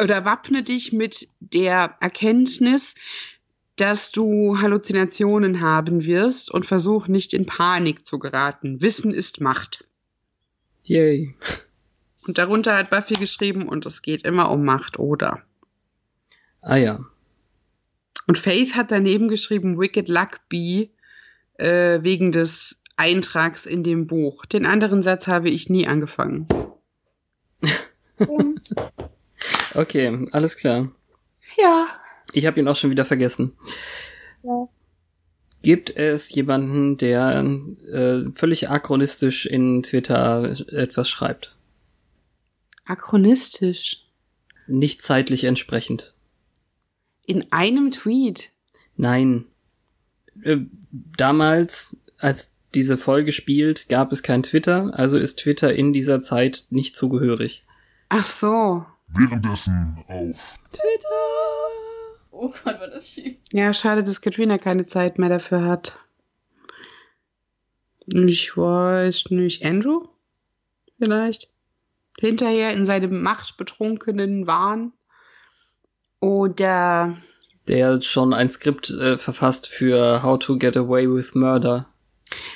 Oder wappne dich mit der Erkenntnis, dass du Halluzinationen haben wirst und versuch nicht in Panik zu geraten. Wissen ist Macht. Yay. Und darunter hat Buffy geschrieben, und es geht immer um Macht, oder? Ah ja. Und Faith hat daneben geschrieben, Wicked Luck Bee, äh, wegen des Eintrags in dem Buch. Den anderen Satz habe ich nie angefangen. <laughs> okay, alles klar. Ja. Ich habe ihn auch schon wieder vergessen. Ja. Gibt es jemanden, der äh, völlig achronistisch in Twitter etwas schreibt? Achronistisch? Nicht zeitlich entsprechend. In einem Tweet? Nein. Äh, damals, als diese Folge spielt, gab es kein Twitter, also ist Twitter in dieser Zeit nicht zugehörig. Ach so. Währenddessen auf Twitter. Oh Gott, war das schief. Ja, schade, dass Katrina keine Zeit mehr dafür hat. Ich weiß nicht. Andrew? Vielleicht? Hinterher in seinem machtbetrunkenen Wahn. Oder. Der schon ein Skript äh, verfasst für How to Get Away with Murder.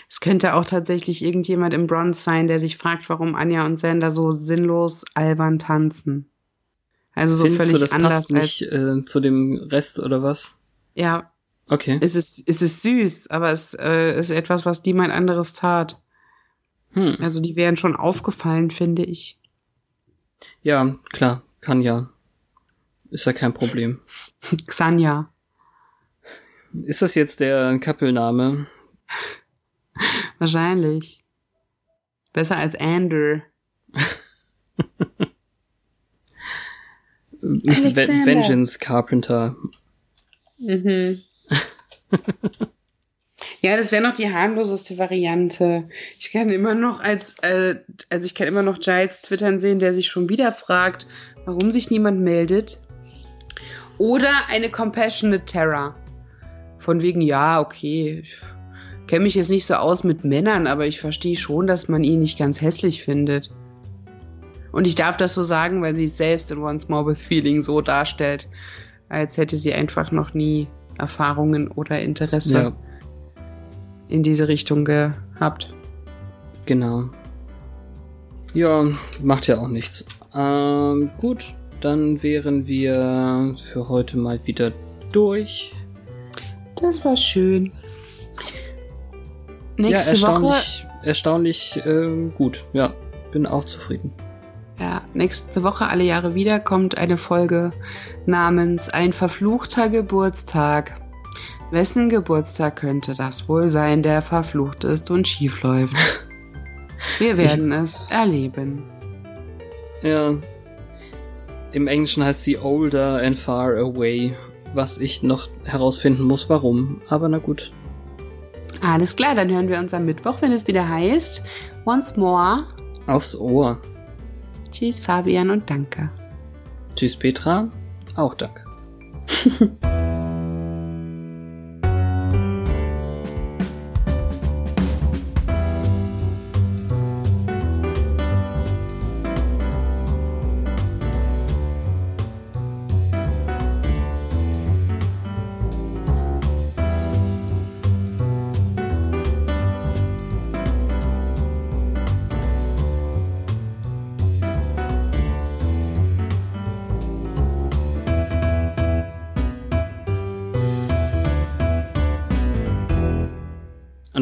Es könnte auch tatsächlich irgendjemand im Bronze sein, der sich fragt, warum Anja und Sander so sinnlos albern tanzen. Also so Findest völlig du, das anders passt nicht äh, zu dem Rest oder was? Ja. Okay. Es ist, es ist süß, aber es äh, ist etwas, was niemand anderes tat. Hm. Also die wären schon aufgefallen, finde ich. Ja, klar, kann ja. Ist ja kein Problem. <laughs> Xanja. Ist das jetzt der Kappelname? <laughs> Wahrscheinlich. Besser als Ander. <laughs> Vengeance Carpenter. Mhm. <laughs> ja, das wäre noch die harmloseste Variante. Ich kann immer noch als, äh, also ich kann immer noch Giles twittern sehen, der sich schon wieder fragt, warum sich niemand meldet. Oder eine Compassionate Terror. Von wegen, ja, okay, ich kenne mich jetzt nicht so aus mit Männern, aber ich verstehe schon, dass man ihn nicht ganz hässlich findet. Und ich darf das so sagen, weil sie es selbst in Once More with Feeling so darstellt, als hätte sie einfach noch nie Erfahrungen oder Interesse ja. in diese Richtung gehabt. Genau. Ja, macht ja auch nichts. Ähm, gut, dann wären wir für heute mal wieder durch. Das war schön. Nächste ja, erstaunlich, Woche. Erstaunlich äh, gut. Ja, bin auch zufrieden. Ja, nächste Woche alle Jahre wieder kommt eine Folge namens Ein verfluchter Geburtstag. Wessen Geburtstag könnte das wohl sein, der verflucht ist und schief läuft? <laughs> Wir werden ich, es erleben. Ja. Im Englischen heißt sie Older and Far Away, was ich noch herausfinden muss, warum. Aber na gut. Alles klar, dann hören wir uns am Mittwoch, wenn es wieder heißt Once More. Aufs Ohr. Tschüss Fabian und danke. Tschüss Petra, auch danke. <laughs>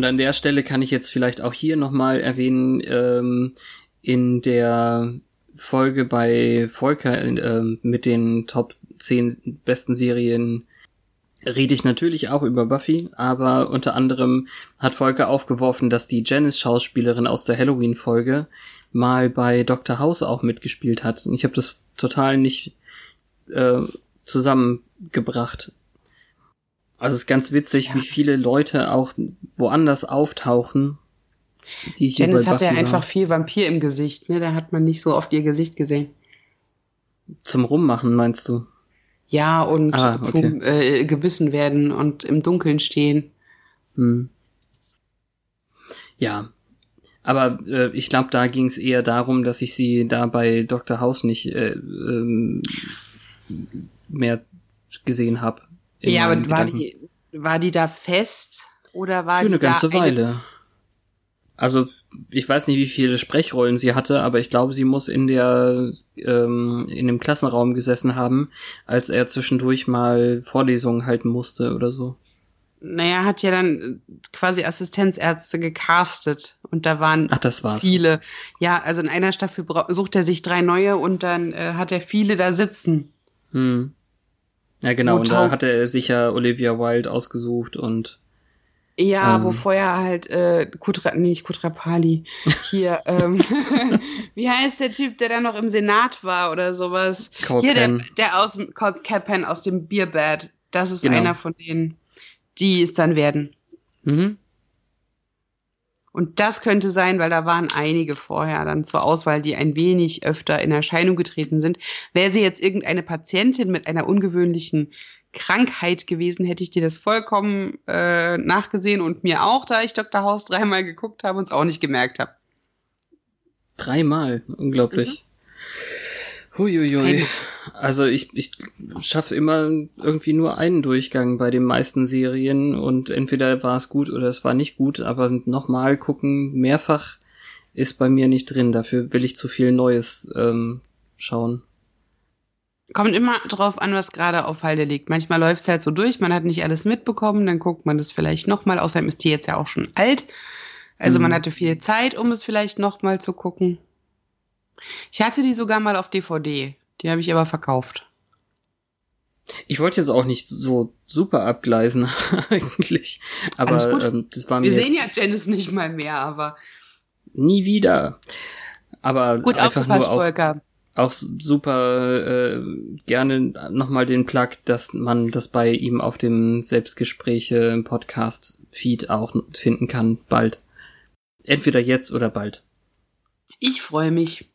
an der Stelle kann ich jetzt vielleicht auch hier nochmal erwähnen, ähm, in der Folge bei Volker äh, mit den Top 10 besten Serien rede ich natürlich auch über Buffy, aber unter anderem hat Volker aufgeworfen, dass die Janice-Schauspielerin aus der Halloween-Folge mal bei Dr. House auch mitgespielt hat. Und ich habe das total nicht äh, zusammengebracht. Also es ist ganz witzig, ja. wie viele Leute auch woanders auftauchen. Die Janice hatte ja einfach viel Vampir im Gesicht, ne? Da hat man nicht so oft ihr Gesicht gesehen. Zum Rummachen, meinst du? Ja, und ah, okay. zum äh, gebissen werden und im Dunkeln stehen. Hm. Ja. Aber äh, ich glaube, da ging es eher darum, dass ich sie da bei Dr. House nicht äh, ähm, mehr gesehen habe. Ja, aber war die, war die da fest oder war Für die eine ganze Weile. Eine also ich weiß nicht, wie viele Sprechrollen sie hatte, aber ich glaube, sie muss in der ähm, in dem Klassenraum gesessen haben, als er zwischendurch mal Vorlesungen halten musste oder so. Naja, hat ja dann quasi Assistenzärzte gecastet und da waren Ach, das war's. viele. Ja, also in einer Staffel sucht er sich drei neue und dann äh, hat er viele da sitzen. Hm. Ja, genau, und da hat er sich ja Olivia Wilde ausgesucht und ja, ähm. wo vorher halt äh, Kutra, nee, nicht Kutrapali. <laughs> Hier, ähm, <laughs> wie heißt der Typ, der da noch im Senat war oder sowas? Cole Hier, Penn. der, der aus dem Capen aus dem Bierbad. Das ist genau. einer von denen, die es dann werden. Mhm. Und das könnte sein, weil da waren einige vorher dann zur Auswahl, die ein wenig öfter in Erscheinung getreten sind. Wäre sie jetzt irgendeine Patientin mit einer ungewöhnlichen Krankheit gewesen, hätte ich dir das vollkommen äh, nachgesehen und mir auch, da ich Dr. House dreimal geguckt habe und es auch nicht gemerkt habe. Dreimal, unglaublich. Mhm. Huiuiui. Also ich, ich schaffe immer irgendwie nur einen Durchgang bei den meisten Serien und entweder war es gut oder es war nicht gut, aber nochmal gucken, mehrfach ist bei mir nicht drin. Dafür will ich zu viel Neues ähm, schauen. Kommt immer drauf an, was gerade auf Halde liegt. Manchmal läuft es halt so durch, man hat nicht alles mitbekommen, dann guckt man das vielleicht nochmal. Außerdem ist die jetzt ja auch schon alt. Also mhm. man hatte viel Zeit, um es vielleicht nochmal zu gucken. Ich hatte die sogar mal auf DVD. Die habe ich aber verkauft. Ich wollte jetzt auch nicht so super abgleisen <laughs> eigentlich, aber ähm, das war mir Wir sehen ja Janice nicht mal mehr, aber nie wieder. Aber gut einfach nur auf, Volker auch super äh, gerne nochmal den Plug, dass man das bei ihm auf dem Selbstgespräche im Podcast-Feed auch finden kann, bald. Entweder jetzt oder bald. Ich freue mich.